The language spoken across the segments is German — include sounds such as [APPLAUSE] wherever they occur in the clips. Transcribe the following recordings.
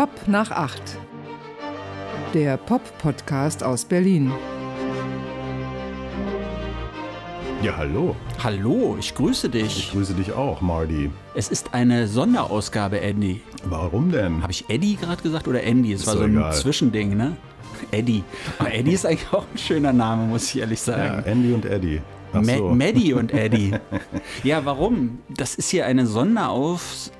Pop nach acht. Der Pop-Podcast aus Berlin. Ja, hallo. Hallo, ich grüße Ich dich. grüße dich auch, Marty. Es ist eine Sonderausgabe, Andy. Warum denn? Habe ich Eddie gerade gesagt oder Andy? Es Ist war so ein egal. Zwischending, ne? Eddie. Aber Eddie ist eigentlich auch ein schöner Name, muss ich ehrlich Ja, sagen. Andy und Eddie. Ach so. Maddie und [LAUGHS] Eddie. ja, warum? Das ist hier eine Sonderaus...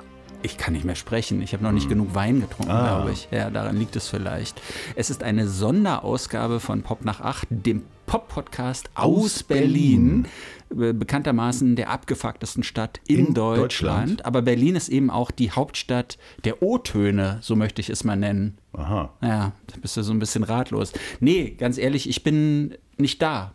Ich kann nicht mehr sprechen. Ich habe noch nicht genug Wein getrunken, Hm. Ah. glaube ich. Ja, daran liegt es vielleicht. Es ist eine Sonderausgabe von Pop nach 8, dem Pop-Podcast aus, Aus Berlin. Be- Bekanntermaßen der abgefucktesten Stadt in, In Deutschland. Deutschland. Aber Berlin ist eben auch die Hauptstadt der O-Töne, so möchte ich es mal nennen. Aha. Ja, da bist du so ein bisschen ratlos. Nee, ganz ehrlich, ich bin nicht da.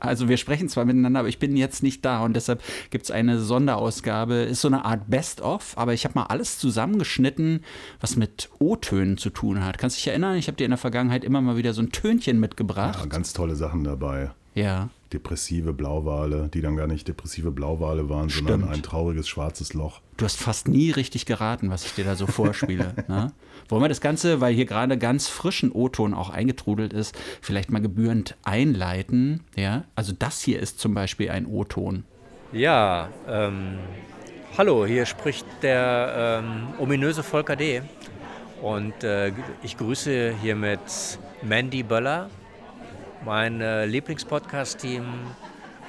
Also wir sprechen zwar miteinander, aber ich bin jetzt nicht da und deshalb gibt es eine Sonderausgabe. Ist so eine Art Best-of, aber ich habe mal alles zusammengeschnitten, was mit O-Tönen zu tun hat. Kannst du dich erinnern? Ich habe dir in der Vergangenheit immer mal wieder so ein Tönchen Ja, mitgebracht. ganz tolle Sachen dabei. Ja. Depressive Blauwale, die dann gar nicht depressive Blauwale waren, sondern Stimmt. ein trauriges schwarzes Loch. Du hast fast nie richtig geraten, was ich dir da so vorspiele. [LAUGHS] ne? Wollen wir das Ganze, weil hier gerade ganz frischen O-Ton auch eingetrudelt ist, vielleicht mal gebührend einleiten? Ja, also das hier ist zum Beispiel ein O-Ton. Ja, ähm, hallo, hier spricht der ähm, ominöse Volker D. Und äh, ich grüße hiermit Mandy Böller, mein äh, Lieblingspodcast-Team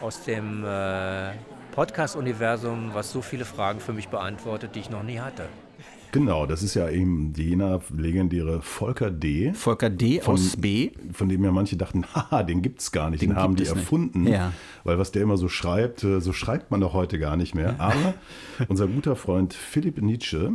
aus dem äh, Podcast-Universum, was so viele Fragen für mich beantwortet, die ich noch nie hatte. Genau, das ist ja eben jener legendäre Volker D., Volker D. aus B. von dem ja manche dachten, [LAUGHS] haha, den gibt's gar nicht, den, Den haben gibt die es erfunden. Ja. Weil was der immer so schreibt, äh, so schreibt man doch heute gar nicht mehr. Aber [LAUGHS] unser guter Freund Philipp Nietzsche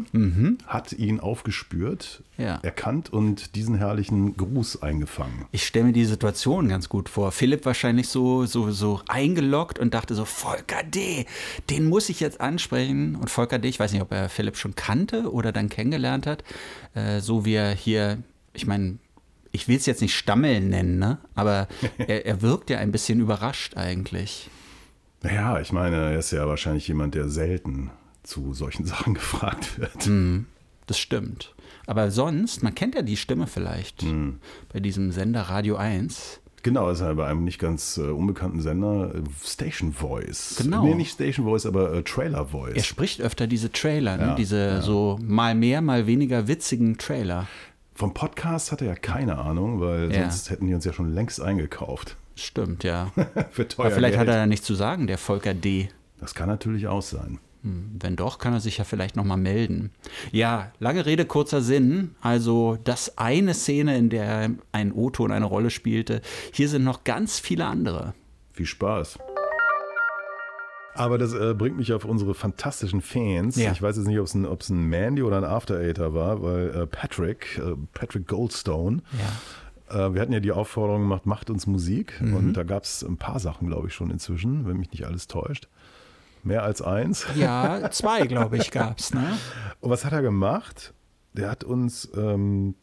hat ihn aufgespürt, Mhm. Ja. erkannt und diesen herrlichen Gruß eingefangen. Ich stelle mir die Situation ganz gut vor. Philipp wahrscheinlich so, so, so eingeloggt und dachte so, Volker D., den muss ich jetzt ansprechen. Und Volker D., ich weiß nicht, ob er Philipp schon kannte oder dann kennengelernt hat, äh, so wie er hier, ich meine, ich will es jetzt nicht Stammeln nennen, ne? aber [LAUGHS] er, er wirkt ja ein bisschen überrascht eigentlich. Naja, ich meine, er ist ja wahrscheinlich jemand, der selten zu solchen [LAUGHS] Sachen gefragt wird. Hm. Das stimmt. Aber sonst, man kennt ja die Stimme vielleicht Hm. bei diesem Sender Radio 1. Genau, ist er bei einem nicht ganz äh, unbekannten Sender, äh, Station Voice. Genau. Nee, nicht Station Voice, aber äh, Trailer Er Voice. spricht öfter diese Trailer, ne? Ja, diese so mal mehr, mal weniger witzigen Trailer. Vom Podcast hat er ja keine Ahnung, weil Ja. sonst hätten die uns ja schon längst eingekauft. Stimmt, ja. [LAUGHS] Für teuer Aber vielleicht Geld. hat er da nichts zu sagen, der Volker D. Das kann natürlich auch sein. Wenn doch, kann er sich ja vielleicht nochmal melden. Ja, lange Rede, kurzer Sinn. Also, das eine Szene, in der ein O-Ton eine Rolle spielte. Hier sind noch ganz viele andere. Viel Spaß. Aber das äh, bringt mich auf unsere fantastischen Fans. Ja. Ich weiß jetzt nicht, ob es ein, ob's ein Mandy oder ein After Eighter war, weil äh, Patrick, äh, Patrick Goldstone, Ja. äh, wir hatten ja die Aufforderung gemacht, macht uns Musik. Mhm. Und da gab es ein paar Sachen, glaube ich, schon inzwischen, wenn mich nicht alles täuscht. Mehr als eins. Ja, zwei, glaube ich, gab's, ne? [LAUGHS] Und was hat er gemacht? Der hat uns ähm,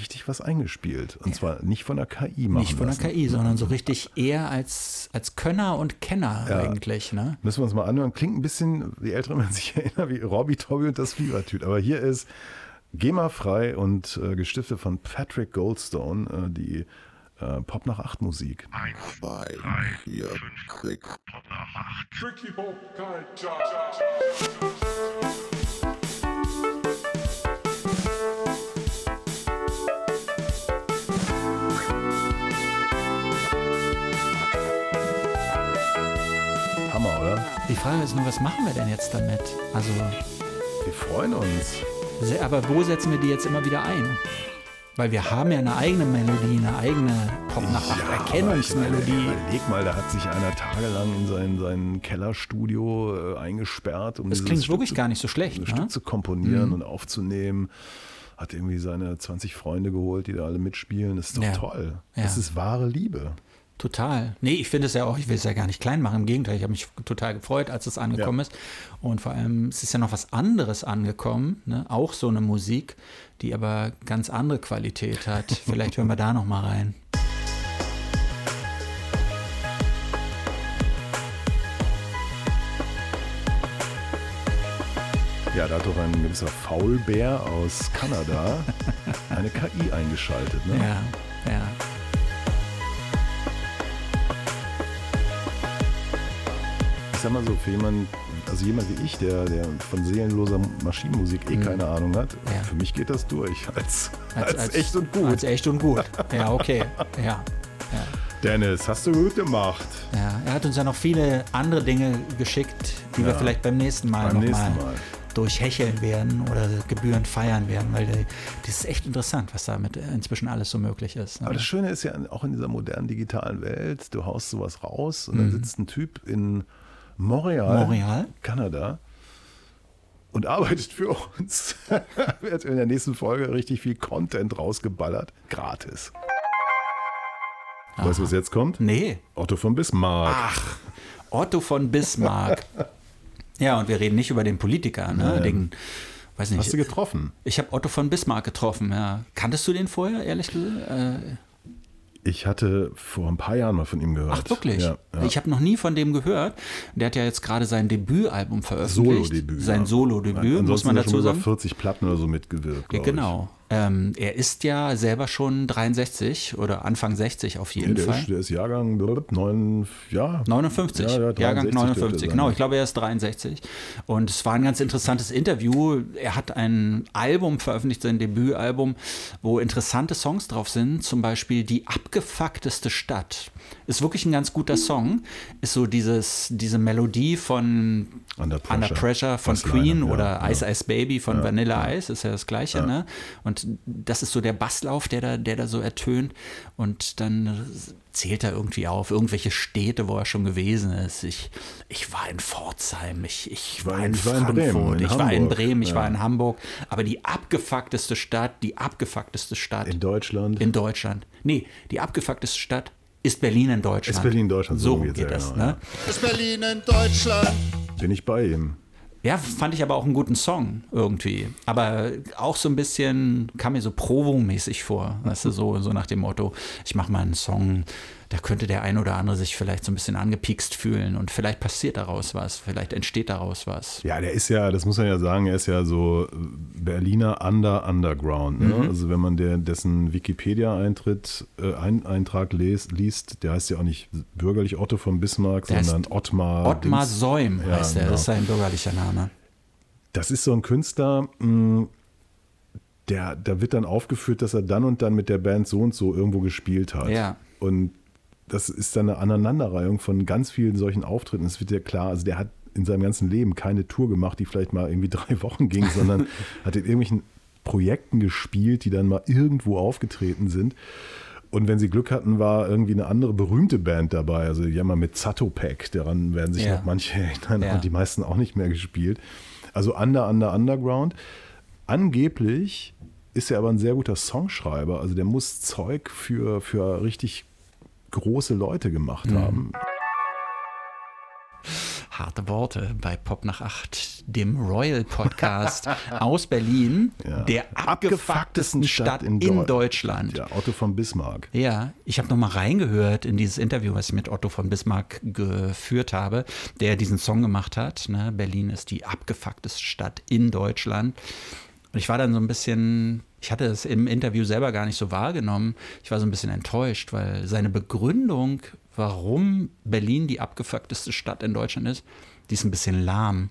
richtig was eingespielt. Und zwar nicht von der KI machen Nicht von der lassen. KI, sondern so richtig eher als, als Könner und Kenner Ja. eigentlich, ne? Müssen wir uns mal anhören. Klingt ein bisschen, die Älteren werden sich [LAUGHS] erinnern, wie Robbie Tobby und das Fiebertüt. Aber hier ist GEMA-frei und äh, gestiftet von Patrick Goldstone, äh, die äh, Pop nach 8 Musik. zwei, vier, sechs. Tricky Bob Culture. Hammer, oder? Die Frage ist nur, was machen wir denn jetzt damit? Also, Wir freuen uns. aber wo setzen wir die jetzt immer wieder ein? Weil wir haben ja eine eigene Melodie, eine eigene pop nach Ja, Überleg mal, da hat sich einer tagelang in sein, sein Kellerstudio äh, eingesperrt, um Das klingt Stück wirklich zu, gar nicht so schlecht, ein ne? Stück zu komponieren und aufzunehmen. Hat irgendwie seine 20 Freunde geholt, die da alle mitspielen. Das ist doch Ja. toll. Ja. Das ist wahre Liebe. Total. Nee, ich finde es ja auch, ich will es ja gar nicht klein machen. Im Gegenteil, ich habe mich total gefreut, als es angekommen Ja. ist. Und vor allem, es ist ja noch was anderes angekommen, ne? auch so eine Musik, die aber ganz andere Qualität hat. [LAUGHS] Vielleicht hören wir da noch mal rein. Ja, da hat doch ein gewisser Faulbär aus Kanada [LAUGHS] eine KI eingeschaltet. Ne? Ja, ja. Ich sag mal so, für jemanden, also jemand wie ich, der, der von seelenloser Maschinenmusik eh keine Ahnung hat, Mhm. Ja. für mich geht das durch als, als, echt und gut. Als echt und gut. Ja, okay. Ja. Dennis, hast du gut gemacht. Ja, er hat uns ja noch viele andere Dinge geschickt, die wir Ja. vielleicht beim nächsten Mal Beim noch nächsten mal, Mal. durchhecheln werden oder gebührend feiern werden, weil äh, das ist echt interessant, was damit inzwischen alles so möglich ist. ne? Aber das Schöne ist ja auch in dieser modernen digitalen Welt, du haust sowas raus und Mhm. dann sitzt ein Typ in Montreal, Montreal? Kanada und arbeitet für uns. [LAUGHS] Wird in der nächsten Folge richtig viel Content rausgeballert, gratis. Weißt du, was jetzt kommt? Nee, Otto von Bismarck. Otto von Bismarck. ja, und wir reden nicht über den Politiker, ne? Den, weiß nicht. Hast du getroffen? Ich habe Otto von Bismarck getroffen, ja. Kanntest du den vorher, ehrlich gesagt? Äh, Ich hatte vor ein paar Jahren mal von ihm gehört. ach, wirklich? Ja, ja. Ich habe noch nie von dem gehört. Der hat ja jetzt gerade sein Debütalbum veröffentlicht. Solo-Debüt. Sein ja. Solo-Debüt, muss man dazu schon sagen. über 40 Platten oder so mitgewirkt. Ja, genau. Ähm, er ist ja selber schon 63 oder Anfang 60 auf jeden Nee, der, Fall. ist, der ist Jahrgang 9, ja, 59, Ja, ja, Jahrgang 63 dürfte 59, sein, genau. Ich glaube, er ist 63. Und es war ein ganz interessantes Interview. Er hat ein Album veröffentlicht, sein Debütalbum, wo interessante Songs drauf sind. Zum Beispiel Die abgefuckteste Stadt. Ist wirklich ein ganz guter Song. Ist so dieses, diese Melodie von Under Pressure. Pressure von Queen ja, oder. Ice Ice Baby von Vanilla Ice. Ist ja das Gleiche, ne? Und das ist so der Basslauf, der da, der da so ertönt. Und dann zählt er irgendwie auf irgendwelche Städte, wo er schon gewesen ist. Ich, ich war in Pforzheim, ich, ich war in ich war in Frankfurt, Bremen, in ich war in Hamburg, Bremen, ich ja. war in Hamburg. Aber die abgefuckteste Stadt, die abgefuckteste Stadt in Deutschland. in Deutschland. Nee, die abgefuckteste Stadt ist Berlin in Deutschland. Ist Berlin in Deutschland, so So geht das, genau, ne? Ist Berlin in Deutschland? Bin ich bei ihm. Ja, fand ich aber auch einen guten Song irgendwie. Aber auch so ein bisschen, kam mir so Provo-mäßig vor. Weißt du, so, so nach dem Motto, ich mache mal einen Song, da könnte der ein oder andere sich vielleicht so ein bisschen angepiekst fühlen und vielleicht passiert daraus was, vielleicht entsteht daraus was. Ja, der ist ja, das muss man ja sagen, er ist ja so Berliner Under Underground. Ne? Mhm. Also wenn man der, dessen Wikipedia-Eintritt, äh, ein, Eintrag les, liest, der heißt ja auch nicht bürgerlich Otto von Bismarck, Der sondern Ottmar. Ottmar Dings. Säum Ja, heißt er, genau. das ist sein bürgerlicher Name. Das ist so ein Künstler, mh, der, da wird dann aufgeführt, dass er dann und dann mit der Band so und so irgendwo gespielt hat. Ja. Und das ist dann eine Aneinanderreihung von ganz vielen solchen Auftritten. Es wird ja klar, also der hat in seinem ganzen Leben keine Tour gemacht, die vielleicht mal irgendwie [LAUGHS] drei Wochen ging, sondern [LAUGHS] hat in irgendwelchen Projekten gespielt, die dann mal irgendwo aufgetreten sind. Und wenn sie Glück hatten, war irgendwie eine andere berühmte Band dabei. Also die haben mal mit Zatopek, daran werden sich Ja. noch manche erinnern, Ja. und die meisten auch nicht mehr gespielt. Also Under, Under, Underground. Angeblich ist er aber ein sehr guter Songschreiber. Also der muss Zeug für, für richtig große Leute gemacht Mhm. haben. Harte Worte bei Pop nach 8, dem Royal Podcast [LAUGHS] aus Berlin, Ja. der abgefucktesten Stadt in, Deu- Deutschland. Ja, Otto von Bismarck. Ja, ich habe nochmal reingehört in dieses Interview, was ich mit Otto von Bismarck geführt habe, der diesen Song gemacht hat. Ne? Berlin ist die abgefuckteste Stadt in Deutschland. Und ich war dann so ein bisschen, ich hatte es im Interview selber gar nicht so wahrgenommen. Ich war so ein bisschen enttäuscht, weil seine Begründung, warum Berlin die abgefuckteste Stadt in Deutschland ist, die ist ein bisschen lahm.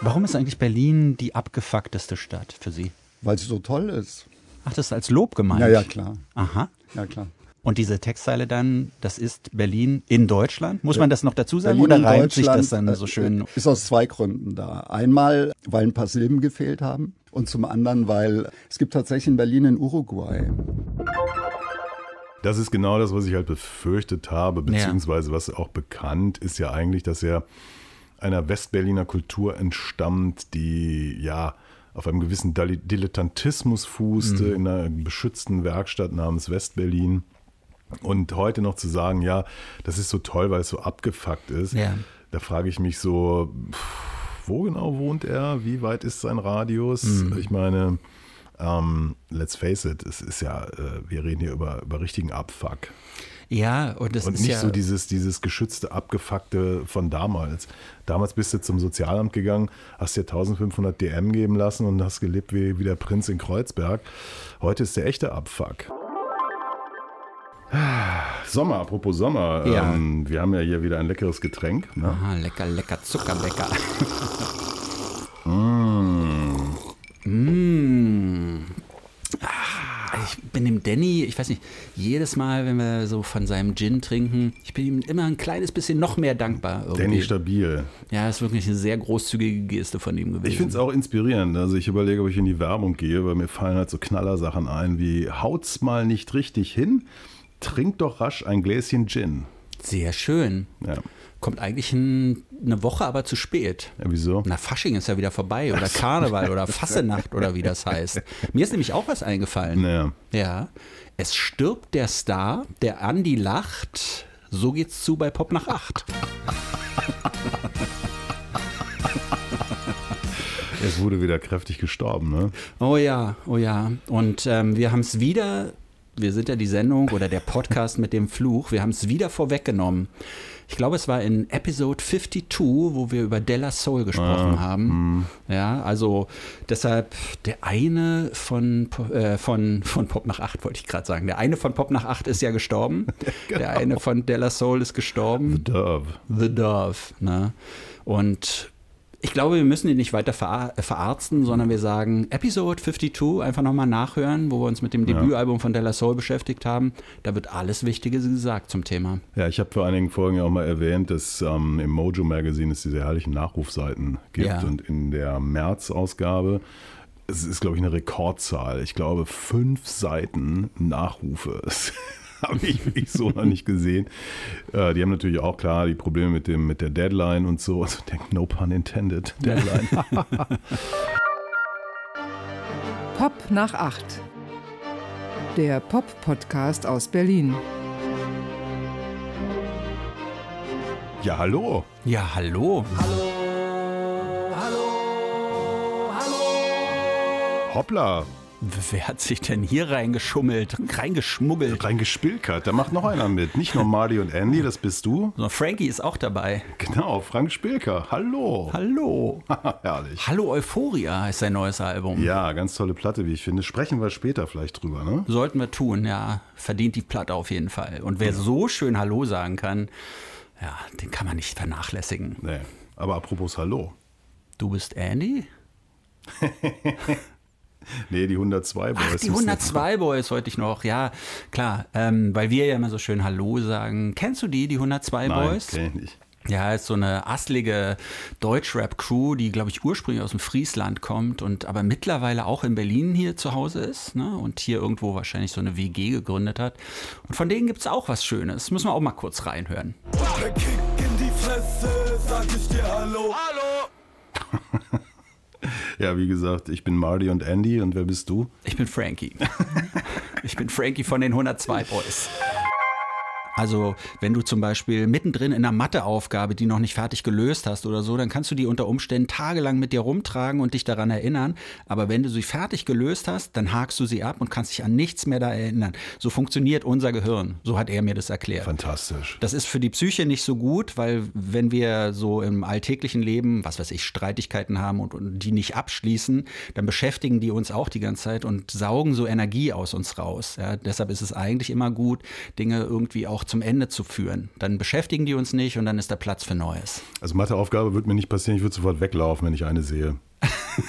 Warum ist eigentlich Berlin die abgefuckteste Stadt für Sie? Weil sie so toll ist. Ach, das ist als Lob gemeint. Ja, ja, klar. Aha. Ja, klar. Und diese Textzeile dann, das ist Berlin in Deutschland? Muss man das noch dazu sagen Berlin oder in reimt sich das dann Deutschland, so äh, schön? Ist aus zwei Gründen da. Einmal, weil ein paar Silben gefehlt haben. Und zum anderen, weil es gibt tatsächlich in Berlin in Uruguay. Das ist genau das, was ich halt befürchtet habe, beziehungsweise was auch bekannt ist ja eigentlich, dass er einer Westberliner Kultur entstammt, die ja auf einem gewissen Dilettantismus fußte, Mhm. in einer beschützten Werkstatt namens Westberlin. Und heute noch zu sagen, ja, das ist so toll, weil es so abgefuckt ist, Ja. da frage ich mich so, wo genau wohnt er? Wie weit ist sein Radius? Mhm. Ich meine, ähm, let's face it, es ist ja, äh, wir reden hier über, über richtigen Abfuck. Ja, und das Und ist nicht ja, so dieses, dieses geschützte, abgefuckte von damals. Damals bist du zum Sozialamt gegangen, hast dir 1500 DM geben lassen und hast gelebt wie, wie der Prinz in Kreuzberg. Heute ist der echte Abfuck. Sommer, apropos Sommer. Ja. Ähm, wir haben ja hier wieder ein leckeres Getränk. Ne? Aha, lecker, lecker, Zuckerlecker. [LAUGHS] mm. Ah, Ich bin dem Danny, ich weiß nicht, jedes Mal, wenn wir so von seinem Gin trinken, ich bin ihm immer ein kleines bisschen noch mehr dankbar. Irgendwie. Danny stabil. Ja, ist wirklich eine sehr großzügige Geste von ihm gewesen. Ich finde es auch inspirierend. Also ich überlege, ob ich in die Werbung gehe, weil mir fallen halt so Knallersachen ein wie haut's mal nicht richtig hin, trink doch rasch ein Gläschen Gin. Sehr schön. Ja, Kommt eigentlich ein, eine Woche aber zu spät. ja wieso? Na, Fasching ist ja wieder vorbei oder Karneval oder Fassenacht oder wie das heißt. Mir ist nämlich auch was eingefallen. Naja. Ja. Es stirbt der Star, der Andi lacht. So geht's zu bei Pop nach 8. Es wurde wieder kräftig gestorben, ne? Oh ja, oh ja. Und ähm, wir haben es wieder, wir sind ja die Sendung oder der Podcast mit dem Fluch, wir haben es wieder vorweggenommen. Ich glaube, es war in Episode 52, wo wir über Della Soul gesprochen haben. Ja, also deshalb der eine von, äh, von, von Pop nach 8, wollte ich gerade sagen. Der eine von Pop nach 8 ist ja gestorben. [LAUGHS] Der eine von Della Soul ist gestorben. Dove. The Dove. Ne? Und ich glaube, wir müssen ihn nicht weiter verar äh, verarzten, sondern wir sagen Episode 52, einfach nochmal nachhören, wo wir uns mit dem Debütalbum von Della Soul beschäftigt haben. Da wird alles Wichtige gesagt zum Thema. Ja, ich habe vor einigen Folgen ja auch mal erwähnt, dass ähm, im Mojo Magazine es diese herrlichen Nachrufseiten gibt Ja. und in der März-Ausgabe es ist, glaube ich, eine Rekordzahl. Ich glaube, fünf Seiten Nachrufe. [LAUGHS] Habe ich wirklich so noch nicht gesehen. Äh, die haben natürlich auch klar die Probleme mit, dem, mit der Deadline und so. Also, denk, no pun intended. [LAUGHS] Deadline. Pop nach 8. Der Pop-Podcast aus Berlin. ja, hallo. Ja, hallo. Hoppla. Wer hat sich denn hier reingeschummelt, reingeschmuggelt? Reingespilkert. Da macht noch einer mit. Nicht nur Marty und Andy, das bist du. So, Frankie ist auch dabei. Genau, Frank Spilker. Hallo. Hallo. [LAUGHS] Herrlich. Hallo Euphoria ist sein neues Album. Ja, ganz tolle Platte, wie ich finde. Sprechen wir später vielleicht drüber, ne? Sollten wir tun, ja. Verdient die Platte auf jeden Fall. Und wer so schön Hallo sagen kann, ja, den kann man nicht vernachlässigen. Nee. Aber apropos Hallo. Du bist Andy? [LAUGHS] [LAUGHS] Nee, die 102 Boys. Ach, die müssen- 102 Boys wollte ich noch. Ja, klar. Ähm, weil wir ja immer so schön Hallo sagen. Kennst du die, die 102 Nein, Boys? kenn ich nicht. Ja, ist so eine asslige Deutschrap-Crew, die, glaube ich, ursprünglich aus dem Friesland kommt und aber mittlerweile auch in Berlin hier zu Hause ist ne? und hier irgendwo wahrscheinlich so eine WG gegründet hat. Und von denen gibt es auch was Schönes. Müssen wir auch mal kurz reinhören. Der Kick in die Fresse, sag ich dir Hallo. Hallo. Ja, wie gesagt, ich bin Marty und Andy und wer bist du? Ich bin Frankie. [LAUGHS] ich bin Frankie von den 102 Boys. Also, wenn du zum Beispiel mittendrin in einer Matheaufgabe, die noch nicht fertig gelöst hast oder so, dann kannst du die unter Umständen tagelang mit dir rumtragen und dich daran erinnern. Aber wenn du sie fertig gelöst hast, dann hakst du sie ab und kannst dich an nichts mehr da erinnern. So funktioniert unser Gehirn. So hat er mir das erklärt. Fantastisch. Das ist für die Psyche nicht so gut, weil wenn wir so im alltäglichen Leben, was weiß ich, Streitigkeiten haben und, und die nicht abschließen, dann beschäftigen die uns auch die ganze Zeit und saugen so Energie aus uns raus. Ja, deshalb ist es eigentlich immer gut, Dinge irgendwie auch zum Ende zu führen. Dann beschäftigen die uns nicht und dann ist da Platz für Neues. Also Matheaufgabe wird mir nicht passieren, ich würde sofort weglaufen, wenn ich eine sehe.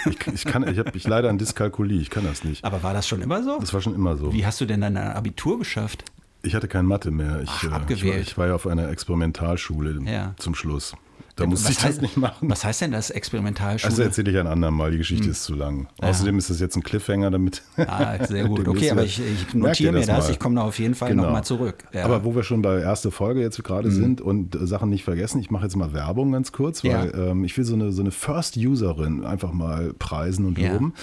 Ich, ich kann, ich habe ich leider an Dyskalkulie, ich kann das nicht. Aber war das schon immer so? Das war schon immer so. Wie hast du denn dein Abitur geschafft? Ich hatte kein Mathe mehr. Ich, Ach, äh, ich, war, abgewählt. ich war ja auf einer Experimentalschule Ja. zum Schluss. Da musste ich das nicht machen. Was heißt denn das Experimentalschule? Also erzähle ich ein andermal, die Geschichte Hm. ist zu lang. Außerdem ist das jetzt ein Cliffhanger, damit. [LAUGHS] Ah, sehr gut. [LAUGHS] Okay, aber ich, ich notiere mir das. mal. Ich komme da auf jeden Fall Genau. nochmal zurück. Ja. Mhm. Aber wo wir schon bei erster Folge jetzt gerade sind und äh, Sachen nicht vergessen, ich mache jetzt mal Werbung ganz kurz, weil Ja. ähm, ich will so eine, so eine First-Userin einfach mal preisen und Ja. loben.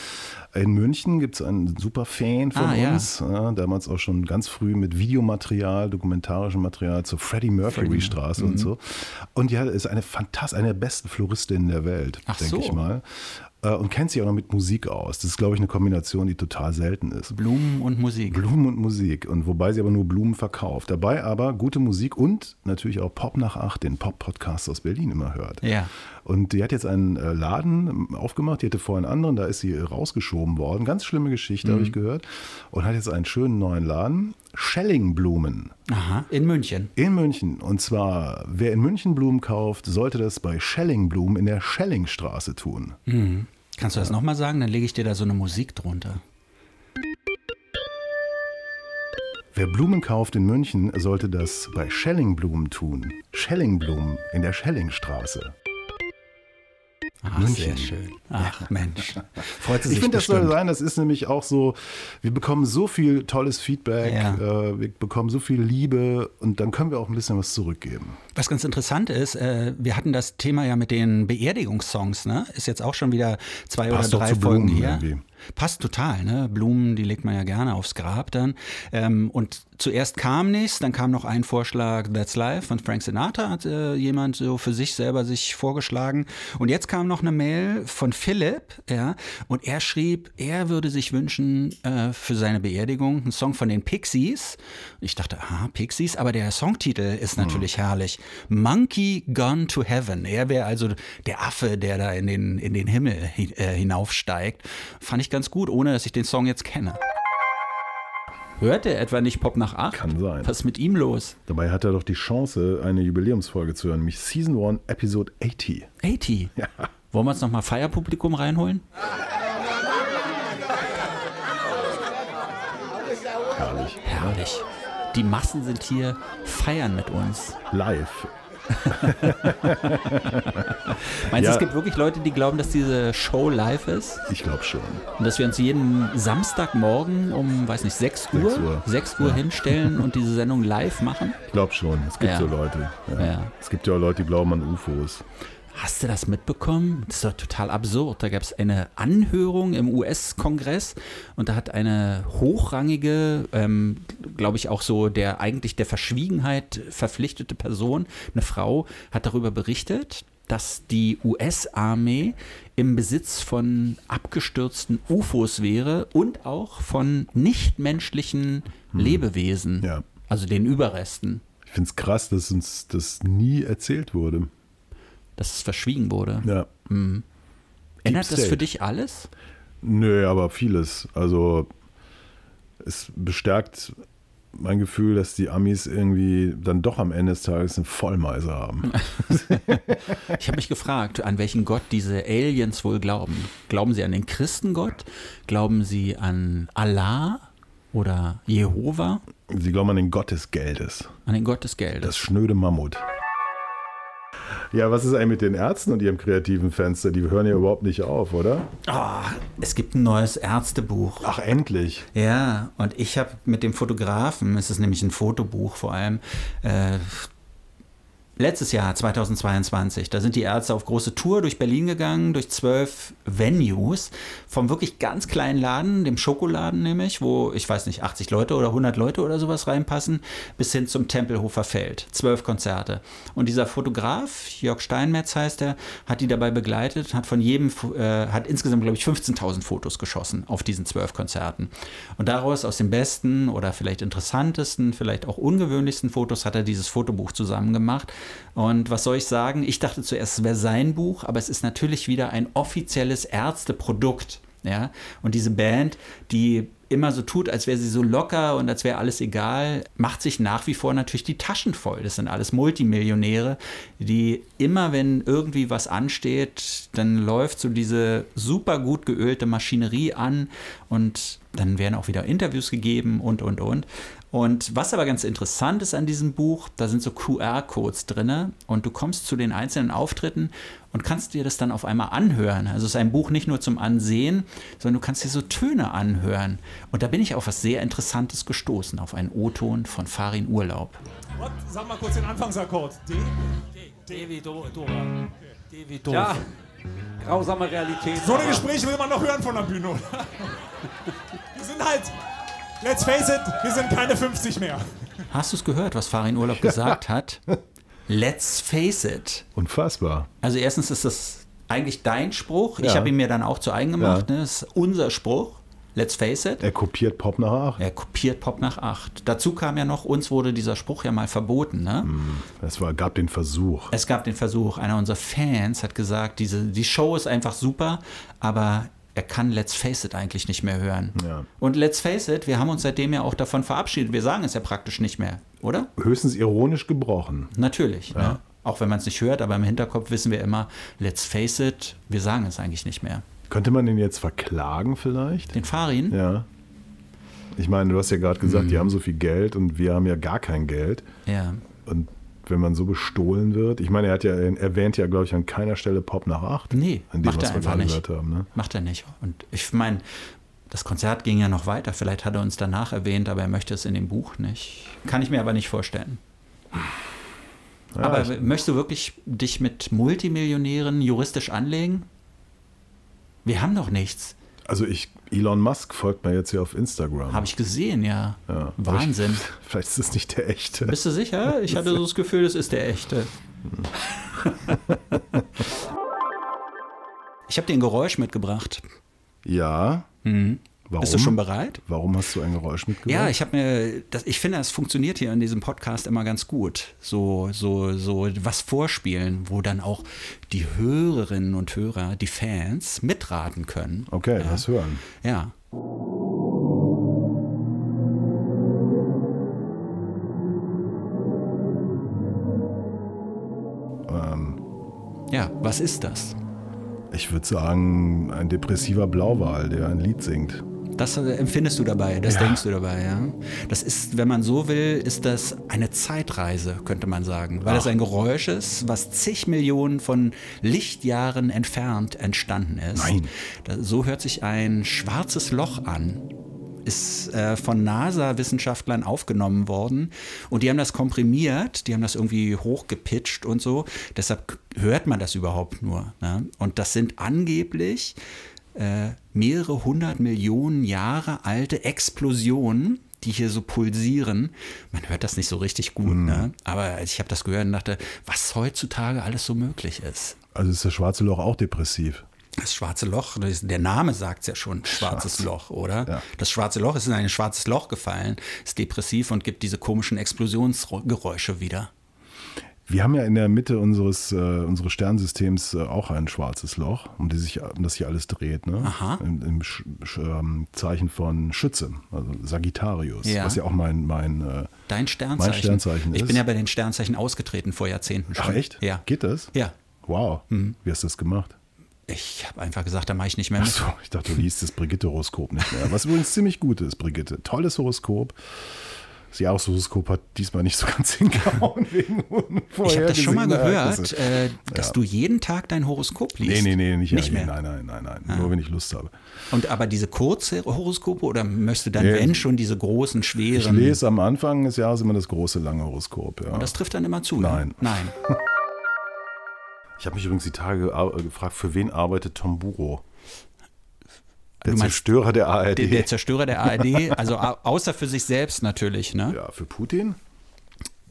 In München gibt es einen super Fan von Ah, uns, ja, damals auch schon ganz früh mit Videomaterial, dokumentarischem Material zur Freddie Mercury Straße Mhm. und so. Und ja, ist eine fantastisch, eine der besten Floristinnen der Welt, Ach denke so. ich mal. Äh, und kennt sich auch noch mit Musik aus. Das ist, glaube ich, eine Kombination, die total selten ist. Blumen und Musik. Blumen und Musik. Und wobei sie aber nur Blumen verkauft. Dabei aber gute Musik und natürlich auch Pop nach acht, den Pop-Podcast aus Berlin immer hört. Ja. Und die hat jetzt einen äh, Laden aufgemacht, die hatte vorher einen anderen, da ist sie rausgeschoben worden. Ganz schlimme Geschichte, Mhm. habe ich gehört. Und hat jetzt einen schönen neuen Laden. Schellingblumen Aha, in München. in München. Und zwar, wer in München Blumen kauft, sollte das bei Schellingblumen in der Schellingstraße tun. Kannst du das nochmal sagen? Dann lege ich dir da so eine Musik drunter. Wer Blumen kauft in München, sollte das bei Schellingblumen tun. Schellingblumen in der Schellingstraße. Ach, München. sehr schön. Ach, Mensch. [LAUGHS] Freut sie sich Ich finde, das soll sein. Das ist nämlich auch so, wir bekommen so viel tolles Feedback, Ja. äh, wir bekommen so viel Liebe und dann können wir auch ein bisschen was zurückgeben. Was ganz interessant ist, äh, wir hatten das Thema ja mit den Beerdigungssongs, ne? Ist jetzt auch schon wieder zwei Passt oder drei Folgen Blumen hier. irgendwie. Passt total, ne? Blumen, die legt man ja gerne aufs Grab dann. Ähm, und zuerst kam nichts, dann kam noch ein Vorschlag, That's Life von Frank Sinatra, hat äh, jemand so für sich selber sich vorgeschlagen. Und jetzt kam noch eine Mail von Philipp, ja, und er schrieb, er würde sich wünschen äh, für seine Beerdigung einen Song von den Pixies. Ich dachte, aha, Pixies, aber der Songtitel ist natürlich herrlich. Monkey Gone to Heaven. Er wäre also der Affe, der da in den, in den Himmel hi- äh, hinaufsteigt. Fand ich ganz gut, ohne dass ich den Song jetzt kenne. Hört er etwa nicht Pop nach 8? Kann sein. Was ist mit ihm los? Dabei hat er doch die Chance, eine Jubiläumsfolge zu hören, nämlich Season 1, Episode 80. 80. Ja. Wollen wir uns nochmal Feierpublikum reinholen? Herrlich. Herrlich. Die Massen sind hier, feiern mit uns. Live. [LAUGHS] Meinst du, Ja. es gibt wirklich Leute, die glauben, dass diese Show live ist? Ich glaube schon. Und dass wir uns jeden Samstagmorgen um, weiß nicht, 6 Uhr, 6 Uhr. 6 Uhr hinstellen und diese Sendung live machen? Ich glaube schon. Es gibt Ja. so Leute. Ja. Ja. Es gibt ja auch Leute, die glauben an UFOs. Hast du das mitbekommen? Das ist doch total absurd. Da gab es eine Anhörung im US-Kongress und da hat eine hochrangige, ähm, glaube ich auch so der eigentlich der Verschwiegenheit verpflichtete Person, eine Frau, hat darüber berichtet, dass die US-Armee im Besitz von abgestürzten UFOs wäre und auch von nichtmenschlichen Lebewesen, Ja. also den Überresten, Ich finde es krass, dass uns das nie erzählt wurde. Dass es verschwiegen wurde. Ja. Ändert das für State. dich alles? Nö, aber vieles. Also es bestärkt mein Gefühl, dass die Amis irgendwie dann doch am Ende des Tages eine Vollmeise haben. [LAUGHS] Ich habe mich gefragt, an welchen Gott diese Aliens wohl glauben. Glauben sie an den Christengott? Glauben sie an Allah oder Jehova? Sie glauben an den Gott des Geldes. An den Gott des Geldes? Das schnöde Mammut. Ja, was ist eigentlich mit den Ärzten und ihrem kreativen Fenster? Die hören ja überhaupt nicht auf, oder? Ah, es gibt ein neues Ärztebuch. Ach, endlich. Ja, und ich habe mit dem Fotografen, es ist nämlich ein Fotobuch vor allem, äh, letztes Jahr, 2022, da sind die Ärzte auf große Tour durch Berlin gegangen, durch zwölf Venues, vom wirklich ganz kleinen Laden, dem Schokoladen nämlich, wo, ich weiß nicht, 80 Leute oder 100 Leute oder sowas reinpassen, bis hin zum Tempelhofer Feld. Zwölf Konzerte. Und dieser Fotograf, Jörg Steinmetz heißt er, hat die dabei begleitet, hat von jedem, äh, hat insgesamt, glaube ich, 15.000 Fotos geschossen auf diesen zwölf Konzerten. Und daraus, aus den besten oder vielleicht interessantesten, vielleicht auch ungewöhnlichsten Fotos, hat er dieses Fotobuch zusammen gemacht. Und was soll ich sagen? Ich dachte zuerst, es wäre sein Buch, aber es ist natürlich wieder ein offizielles Ärzteprodukt. Ja? Und diese Band, die immer so tut, als wäre sie so locker und als wäre alles egal, macht sich nach wie vor natürlich die Taschen voll. Das sind alles Multimillionäre, die immer, wenn irgendwie was ansteht, dann läuft so diese super gut geölte Maschinerie an und dann werden auch wieder Interviews gegeben und, und, und. Und was aber ganz interessant ist an diesem Buch, da sind so QR-Codes drin und du kommst zu den einzelnen Auftritten und kannst dir das dann auf einmal anhören. Also es ist ein Buch nicht nur zum Ansehen, sondern du kannst dir so Töne anhören. Und da bin ich auf was sehr Interessantes gestoßen, auf einen O-Ton von Farin Urlaub. What? Sag mal kurz den Anfangsakkord. D? D wie Do Dora. D wie doof. Ja, grausame Realität. So eine Gespräche will man noch hören von der Bühne, oder? [LAUGHS] Wir sind halt, let's face it, wir sind keine 50 mehr. Hast du es gehört, was Farin Urlaub [LAUGHS] gesagt hat? Let's face it. Unfassbar. Also erstens ist das eigentlich dein Spruch. Ich Ja. habe ihn mir dann auch zu eigen gemacht. Ne? Das ist unser Spruch. Let's face it. Er kopiert Pop nach acht. Er kopiert Pop nach 8. Dazu kam ja noch, uns wurde dieser Spruch ja mal verboten. Ne? Es war, gab den Versuch. Es gab den Versuch, einer unserer Fans hat gesagt, diese, die Show ist einfach super, aber er kann Let's Face It eigentlich nicht mehr hören. Ja. Und Let's Face It, wir haben uns seitdem ja auch davon verabschiedet. Wir sagen es ja praktisch nicht mehr, oder? Höchstens ironisch gebrochen. Natürlich. Ne? Auch wenn man es nicht hört, aber im Hinterkopf wissen wir immer, Let's Face It, wir sagen es eigentlich nicht mehr. Könnte man den jetzt verklagen vielleicht? Den Farin? Ja. Ich meine, du hast ja gerade gesagt, die haben so viel Geld und wir haben ja gar kein Geld. Ja. Und wenn man so bestohlen wird, ich meine, er hat ja er erwähnt ja, glaube ich, an keiner Stelle Pop nach acht. Nee, an dem, macht was er einfach nicht. haben. Ne? Macht er nicht. Und ich meine, das Konzert ging ja noch weiter. Vielleicht hat er uns danach erwähnt, aber er möchte es in dem Buch nicht. Kann ich mir aber nicht vorstellen. Ja, aber möchtest du wirklich dich mit Multimillionären juristisch anlegen? Wir haben doch nichts. Also ich, Elon Musk folgt mir jetzt hier auf Instagram. Habe ich gesehen, ja. ja. Wahnsinn. Ich, [LAUGHS] vielleicht ist es nicht der echte. Bist du sicher? Ich hatte so das Gefühl, das ist der echte. [LAUGHS] Ich habe dir ein Geräusch mitgebracht. Ja. Warum? Bist du schon bereit? Warum hast du ein Geräusch mitgebracht? Ja, ich habe mir, das, ich finde, es funktioniert hier in diesem Podcast immer ganz gut. So, so, so was vorspielen, wo dann auch die Hörerinnen und Hörer, die Fans mitraten können. Okay, ja. lass hören. Ja. Ähm, Ja, was ist das? ich würde sagen, ein depressiver Blauwal, der ein Lied singt. Das äh, empfindest du dabei, das Ja. denkst du dabei, ja. Das ist, wenn man so will, ist das eine Zeitreise, könnte man sagen. Weil Ach. das ein Geräusch ist, was zig Millionen von Lichtjahren entfernt entstanden ist. Nein. So hört sich ein schwarzes Loch an. Ist äh, von NASA-Wissenschaftlern aufgenommen worden und die haben das komprimiert, die haben das irgendwie hochgepitcht und so. Deshalb hört man das überhaupt nur. Ne? Und das sind angeblich äh, mehrere hundert Millionen Jahre alte Explosionen, die hier so pulsieren. Man hört das nicht so richtig gut, ne? aber ich habe das gehört und dachte, was heutzutage alles so möglich ist. Also ist das schwarze Loch auch depressiv. Das schwarze Loch, der Name sagt es ja schon, schwarzes Schwarz. Loch, oder? Ja. Das schwarze Loch ist in ein schwarzes Loch gefallen, ist depressiv und gibt diese komischen Explosionsgeräusche wieder. Wir haben ja in der Mitte unseres, äh, unseres Sternsystems äh, auch ein schwarzes Loch, um, die sich, um das sich alles dreht. Ne? Aha. Im, im Sch Sch ähm, Zeichen von Schütze, also Sagittarius, Ja. was ja auch mein, mein äh, Dein Sternzeichen. Mein Sternzeichen ich ist. bin ja bei den Sternzeichen ausgetreten vor Jahrzehnten schon. Ach echt? Ja. Geht das? Ja. Wow. Wie hast du das gemacht? Ich habe einfach gesagt, da mache ich nicht mehr mit. Achso, ich dachte, du liest das Brigitte-Horoskop nicht mehr. Was übrigens ziemlich gut ist, Brigitte. Tolles Horoskop. Das Jahreshoroskop hat diesmal nicht so ganz [LAUGHS] hingehauen wegen Ich habe das schon mal gehört, äh, dass Ja. du jeden Tag dein Horoskop liest. Nee, nee, nee, nicht, nicht mehr. Nein, nein, nein, nein. Nur wenn ich Lust habe. Und aber diese kurze Horoskope oder möchtest du dann, Nee. wenn schon, diese großen, Ich schweren? lese am Anfang des Jahres immer das große, lange Horoskop. Ja. Und das trifft dann immer zu. Nein. Ne? Nein. [LAUGHS] Ich habe mich übrigens die Tage gefragt, für wen arbeitet Tom Buro? Der meinst Zerstörer der ARD. Der, der Zerstörer der ARD, also au- außer für sich selbst natürlich, ne? ja, für Putin?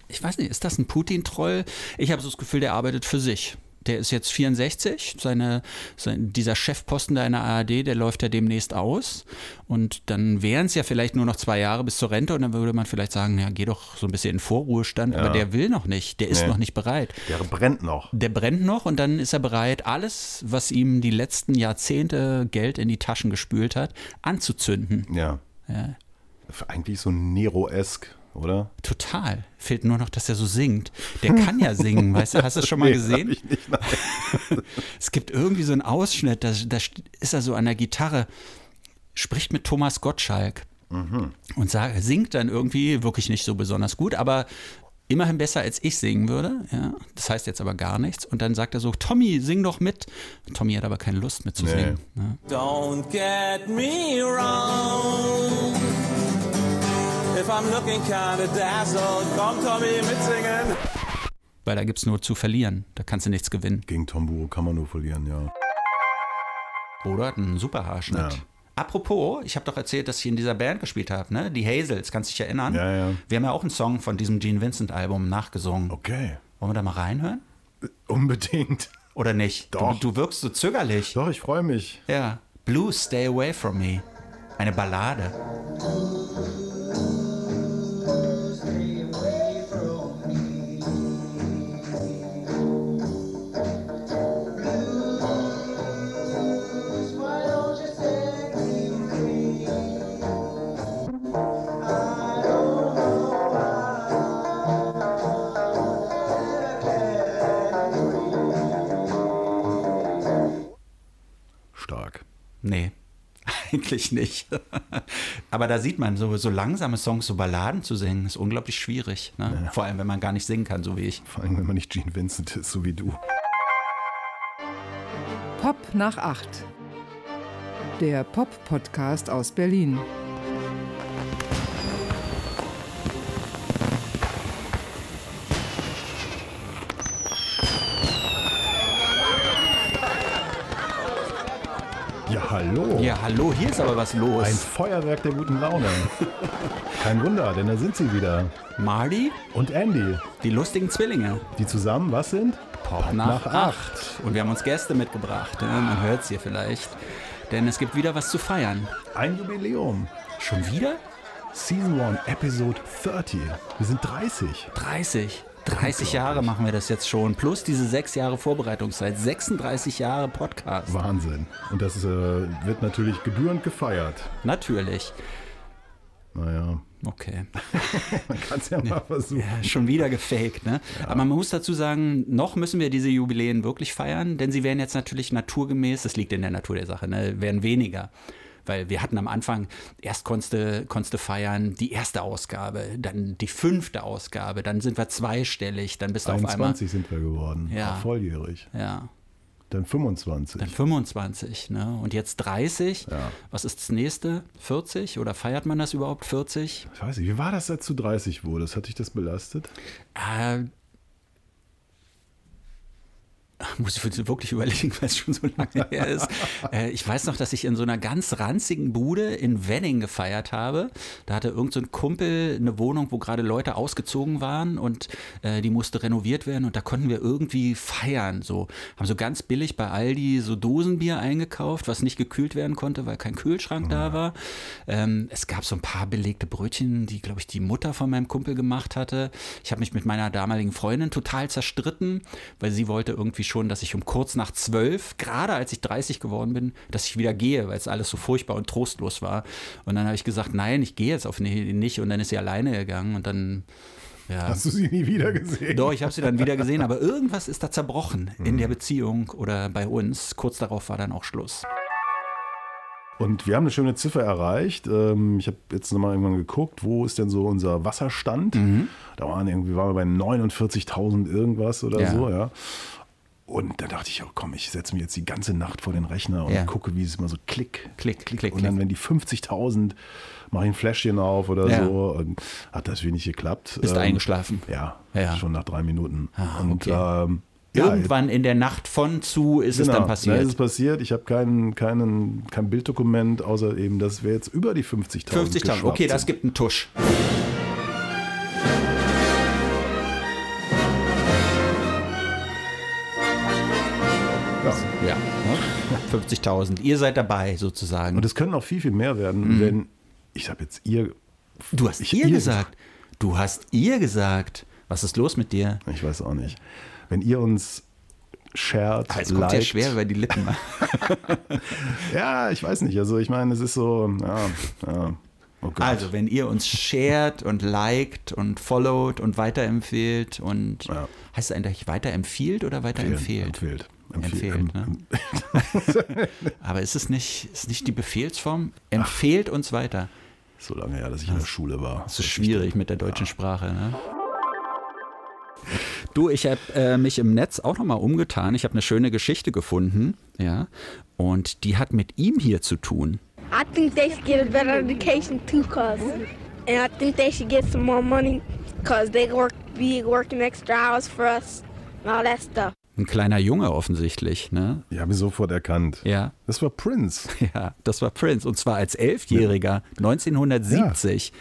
Ich weiß nicht, ist das ein Putin-Troll? Ich habe so das Gefühl, der arbeitet für sich. Der ist jetzt 64, seine, sein, dieser Chefposten da in der ARD, der läuft ja demnächst aus. Und dann wären es ja vielleicht nur noch zwei Jahre bis zur Rente und dann würde man vielleicht sagen, ja, geh doch so ein bisschen in Vorruhestand, aber der will noch nicht, der ist Nee. noch nicht bereit. Der brennt noch. Der brennt noch und dann ist er bereit, alles, was ihm die letzten Jahrzehnte Geld in die Taschen gespült hat, anzuzünden. Ja. Ja. Eigentlich so Nero-esk, oder? Total. Fehlt nur noch, dass er so singt. Der kann ja singen, [LAUGHS] weißt du? Hast du das schon mal Nee, gesehen? hab ich nicht, nein. [LAUGHS] Es gibt irgendwie so einen Ausschnitt, da, da ist er so an der Gitarre, spricht mit Thomas Gottschalk Mhm. und sagt, singt dann irgendwie wirklich nicht so besonders gut, aber immerhin besser als ich singen würde. Ja, das heißt jetzt aber gar nichts. Und dann sagt er so, Tommy, sing doch mit. Tommy hat aber keine Lust mitzusingen. Ne? Don't get me wrong. If I'm looking kinda dazzled, komm Tommy mitsingen. Weil da gibt es nur zu verlieren. Da kannst du nichts gewinnen. Gegen Tom Buro kann man nur verlieren, ja. Bodo hat einen super Haarschnitt. Ja. Apropos, ich habe doch erzählt, dass ich in dieser Band gespielt habe, ne? Die Hazels, kannst du dich erinnern? Ja, ja. Wir haben ja auch einen Song von diesem Gene Vincent Album nachgesungen. Okay. Wollen wir da mal reinhören? Unbedingt. Oder nicht? Doch. Du, du wirkst so zögerlich. Doch, ich freue mich. Ja. Blue, Stay Away From Me. Eine Ballade. Eigentlich nicht. [LAUGHS] Aber da sieht man, so, so langsame Songs, so Balladen zu singen, ist unglaublich schwierig. Ne? Vor allem, wenn man gar nicht singen kann, so wie ich. Vor allem, wenn man nicht Gene Vincent ist, so wie du. Pop nach 8. Der Pop-Podcast aus Berlin. Ja, hallo. Ja, hallo, hier ist aber was los. Ein Feuerwerk der guten Laune. [LAUGHS] Kein Wunder, denn da sind sie wieder. Marty, Und Andy, die lustigen Zwillinge. die zusammen was sind? Pop nach nach acht. Und wir haben uns Gäste mitgebracht. Ja, man hört es hier vielleicht. Denn es gibt wieder was zu feiern. Ein Jubiläum. Schon wieder? Season 1, Episode 30. Wir sind 30. 30. 30 Jahre machen wir das jetzt schon. Plus diese sechs Jahre Vorbereitungszeit. 36 Jahre Podcast. Wahnsinn. Und das äh, wird natürlich gebührend gefeiert. Natürlich. Naja, Okay. [LAUGHS] man kann es ja mal versuchen. Ja, schon wieder gefaked, ne? Aber man muss dazu sagen, noch müssen wir diese Jubiläen wirklich feiern, denn sie werden jetzt natürlich naturgemäß, das liegt in der Natur der Sache, ne, werden weniger. Weil wir hatten am Anfang, erst konntest du, konntest du feiern, die erste Ausgabe, dann die fünfte Ausgabe, dann sind wir zweistellig, dann bist du auf einmal. 21 sind wir geworden. Ja. Volljährig. Ja, Dann 25. dann 25, ne? Und jetzt 30. Ja. Was ist das nächste? 40? Oder feiert man das überhaupt 40? Ich weiß nicht, wie war das, als du 30 wurdest? Hat dich das belastet? Äh, muss ich wirklich überlegen, [LAUGHS] weil es schon so lange her ist. Äh, ich weiß noch, dass ich in so einer ganz ranzigen Bude in Wenning gefeiert habe. Da hatte irgend so ein Kumpel eine Wohnung, wo gerade Leute ausgezogen waren und äh, die musste renoviert werden und da konnten wir irgendwie feiern. So haben so ganz billig bei Aldi so Dosenbier eingekauft, was nicht gekühlt werden konnte, weil kein Kühlschrank da war. Ähm, es gab so ein paar belegte Brötchen, die glaube ich die Mutter von meinem Kumpel gemacht hatte. Ich habe mich mit meiner damaligen Freundin total zerstritten, weil sie wollte irgendwie schon, dass ich um kurz nach zwölf, gerade als ich 30 geworden bin, dass ich wieder gehe, weil es alles so furchtbar und trostlos war. Und dann habe ich gesagt, nein, ich gehe jetzt auf nicht. Und dann ist sie alleine gegangen und dann, ja. Hast du sie nie wieder gesehen? Doch, ich habe sie dann wieder gesehen, aber irgendwas ist da zerbrochen in der Beziehung oder bei uns. Kurz darauf war dann auch Schluss. Und wir haben eine schöne Ziffer erreicht. Ähm, Ich habe jetzt nochmal irgendwann geguckt, wo ist denn so unser Wasserstand? Mhm. Da waren irgendwie waren wir bei 49.000 irgendwas oder Ja. so, ja. Und da dachte ich, oh komm, ich setze mich jetzt die ganze Nacht vor den Rechner und Ja. gucke, wie es mal so klick, Klick, klick, klick. Und dann, wenn die 50.000, mache ich ein Fläschchen auf oder Ja. so. Und hat das wenig geklappt. Bist Ähm, eingeschlafen? Ja, Ja. schon nach drei Minuten. Ah, und okay. ähm, Irgendwann in der Nacht von zu ist es Genau, dann Da passiert. ist es passiert. Ich habe kein, keinen, kein Bilddokument, außer eben, dass wir jetzt über die 50.000 50.000, okay, das gibt einen Tusch. Ja. Ja, ne? 50.000. Ihr seid dabei sozusagen. Und es können auch viel, viel mehr werden, wenn, ich habe jetzt ihr, du hast ich- ihr ihr- gesagt. Du hast ihr gesagt. Was ist los mit dir? ich weiß auch nicht, wenn ihr uns shared, Ah, Es kommt liked, ja schwer über die Lippen. [LAUGHS] Ja, ich weiß nicht, also ich meine, es ist so, ja, ja. Oh Gott. Also, wenn ihr uns shared und liked und followed und weiterempfehlt und Ja. heißt es eigentlich weiterempfiehlt oder weiterempfehlt? Empfehlt. Empfehlt, Empfehlt, ne? ähm, [LAUGHS] Aber ist es nicht, ist nicht die Befehlsform? Empfehlt uns weiter. So lange her, dass ich in der Schule war. Das ist schwierig mit der deutschen Sprache. Ne? Du, ich habe äh, mich im Netz auch nochmal umgetan. Ich habe eine schöne Geschichte gefunden, ja, und die hat mit ihm hier zu tun. I think they should get a better education too, cause, and I think they should get some more money, cause they work, be working extra hours for us, and all that stuff. Ein kleiner Junge offensichtlich, ne? Ich habe ihn sofort erkannt. Ja. Das war Prince. [LAUGHS] Ja, das war Prince. Und zwar als Elfjähriger, 1970.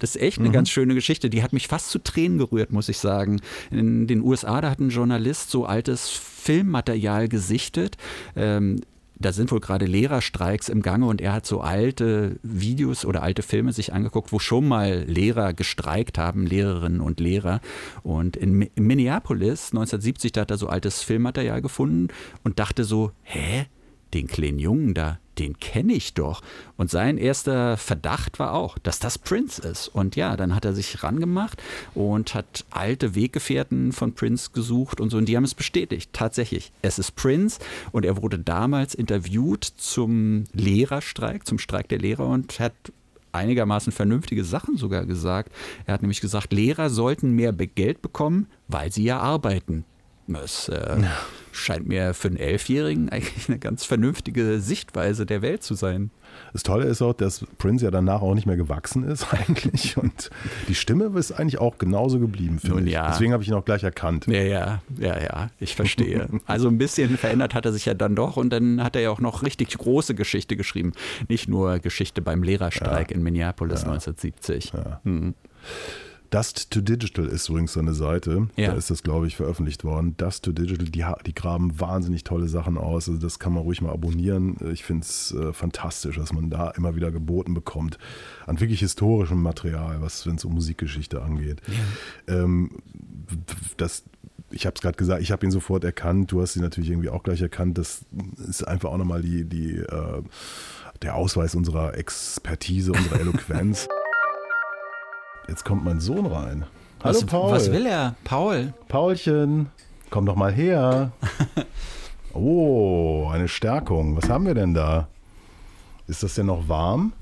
Das ist echt eine ganz schöne Geschichte. Die hat mich fast zu Tränen gerührt, muss ich sagen. In den USA, da hat ein Journalist so altes Filmmaterial gesichtet. Ähm, da sind wohl gerade Lehrerstreiks im Gange und er hat so alte Videos oder alte Filme sich angeguckt, wo schon mal Lehrer gestreikt haben, Lehrerinnen und Lehrer. Und in, Mi- in Minneapolis 1970, da hat er so altes Filmmaterial gefunden und dachte so, hä? Den kleinen Jungen da, den kenne ich doch. Und sein erster Verdacht war auch, dass das Prince ist. Und ja, dann hat er sich rangemacht und hat alte Weggefährten von Prince gesucht und so. Und die haben es bestätigt. Tatsächlich, es ist Prince. Und er wurde damals interviewt zum Lehrerstreik, zum Streik der Lehrer und hat einigermaßen vernünftige Sachen sogar gesagt. Er hat nämlich gesagt, Lehrer sollten mehr Geld bekommen, weil sie ja arbeiten. Das äh, scheint mir für einen Elfjährigen eigentlich eine ganz vernünftige Sichtweise der Welt zu sein. Das Tolle ist auch, dass Prince ja danach auch nicht mehr gewachsen ist [LAUGHS] eigentlich und die Stimme ist eigentlich auch genauso geblieben, finde ich. ja. Deswegen habe ich ihn auch gleich erkannt. Ja, ja, ja, ja, ich verstehe. [LAUGHS] Also ein bisschen verändert hat er sich ja dann doch und dann hat er ja auch noch richtig große Geschichte geschrieben. Nicht nur Geschichte beim Lehrerstreik in Minneapolis 1970. Mhm. Dust to Digital ist übrigens so eine Seite. Ja. Da ist das, glaube ich, veröffentlicht worden. Dust to Digital, die, die graben wahnsinnig tolle Sachen aus. Also das kann man ruhig mal abonnieren. Ich finde es äh, fantastisch, was man da immer wieder geboten bekommt. An wirklich historischem Material, was wenn es um Musikgeschichte angeht. Ähm, das, ich habe es gerade gesagt, ich habe ihn sofort erkannt. Du hast ihn natürlich irgendwie auch gleich erkannt. Das ist einfach auch nochmal die, die, äh, der Ausweis unserer Expertise, unserer Eloquenz. [LAUGHS] Jetzt kommt mein Sohn rein. Hallo was, Paul. was will er? Paul? Paulchen, komm doch mal her. [LAUGHS] Oh, eine Stärkung. Was haben wir denn da? Ist das denn noch warm?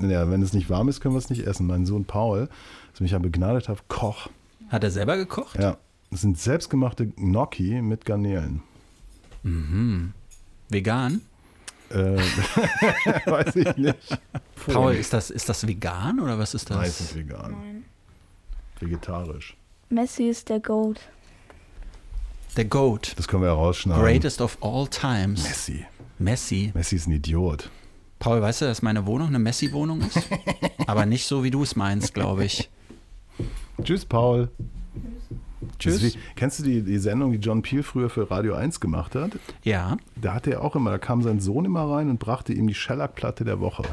Ja, wenn es nicht warm ist, können wir es nicht essen. Mein Sohn Paul ist nämlich ein begnadeter Koch. Hat er selber gekocht? Ja, das sind selbstgemachte Gnocchi mit Garnelen. Mhm. Vegan? Äh, [LAUGHS] weiß ich nicht. Paul, ist das, ist das vegan oder was ist das? Nein, es ist vegan. Vegetarisch. Messi ist der Goat. Der Goat. Das können wir ja rausschneiden. Greatest of all times. Messi. Messi. Messi ist ein Idiot. Paul, weißt du, dass meine Wohnung eine Messi-Wohnung ist? [LAUGHS] Aber nicht so, wie du es meinst, glaube ich. Tschüss, Paul. Tschüss. Ist wie, kennst du die, die Sendung, die John Peel früher für Radio 1 gemacht hat? Ja. Da hatte er auch immer, da kam sein Sohn immer rein und brachte ihm die Schellackplatte der Woche.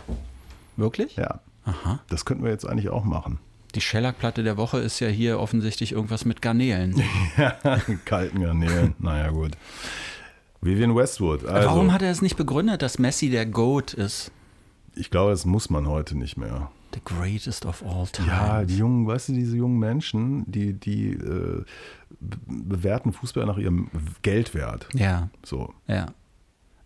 Wirklich? Ja. Aha. Das könnten wir jetzt eigentlich auch machen. Die Schellackplatte der Woche ist ja hier offensichtlich irgendwas mit Garnelen. [LAUGHS] Kalten Garnelen. naja, gut. Vivian Westwood. Also, Warum hat er es nicht begründet, dass Messi der Goat ist? Ich glaube, das muss man heute nicht mehr. The greatest of all time. Ja, die jungen, weißt du, diese jungen Menschen, die, die äh, be- bewerten Fußball nach ihrem Geldwert. Ja. So. Ja.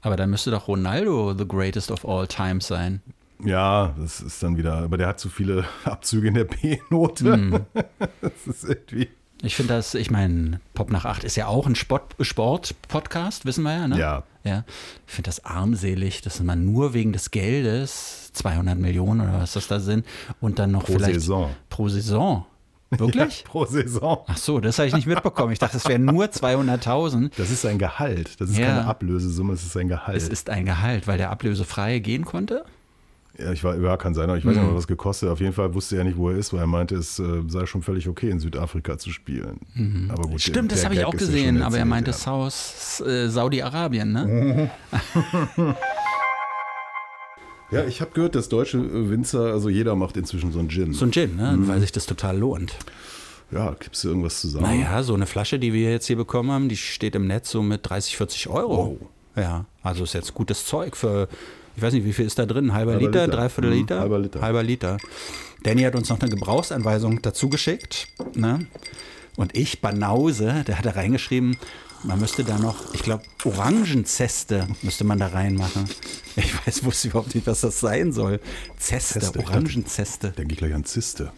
Aber dann müsste doch Ronaldo the greatest of all time sein. Ja, das ist dann wieder, aber der hat zu viele [LAUGHS] Abzüge in der B-Note. Mhm. [LAUGHS] Das ist irgendwie. Ich finde das, ich meine, Pop nach 8 ist ja auch ein Sport- Sport-Podcast, wissen wir ja, ne? Ja. ja. Ich finde das armselig, dass man nur wegen des Geldes 200 Millionen oder was das da sind und dann noch Pro vielleicht Saison. pro Saison. Wirklich? [LAUGHS] Ja, pro Saison. Ach so, das habe ich nicht mitbekommen. Ich dachte, es wären nur 200.000. Das ist ein Gehalt. Das ist Ja. keine Ablösesumme, das ist ein Gehalt. Es ist ein Gehalt, weil der ablösefrei gehen konnte. Ja, ich war, ja, kann sein, aber ich weiß nicht Mhm. mal, was gekostet. Auf jeden Fall wusste er nicht, wo er ist, weil er meinte, es äh, sei schon völlig okay, in Südafrika zu spielen. Aber gut, Mhm. Stimmt, der- das habe ich auch gesehen, aber er meinte äh, Saudi-Arabien, ne? [LAUGHS] Ja, ich habe gehört, dass deutsche äh, Winzer, also jeder macht inzwischen so einen Gin. So ein Gin, ne? Mhm. weil sich das total lohnt. Ja, gibst du irgendwas zusammen? Naja, so eine Flasche, die wir jetzt hier bekommen haben, die steht im Netz so mit 30, 40 Euro. Ja, also ist jetzt gutes Zeug für, ich weiß nicht, wie viel ist da drin? Halber, Halber Liter, Liter. dreiviertel Mhm, Liter? halber Liter. Halber Liter. Danny hat uns noch eine Gebrauchsanweisung dazu geschickt. Ne? Und ich, Banause, der hat da reingeschrieben, man müsste da noch, ich glaube, Orangenzeste müsste man da reinmachen. Ich weiß, wusste überhaupt nicht, was das sein soll. Zeste, Zeste, Orangenzeste. Denke ich gleich an Ziste.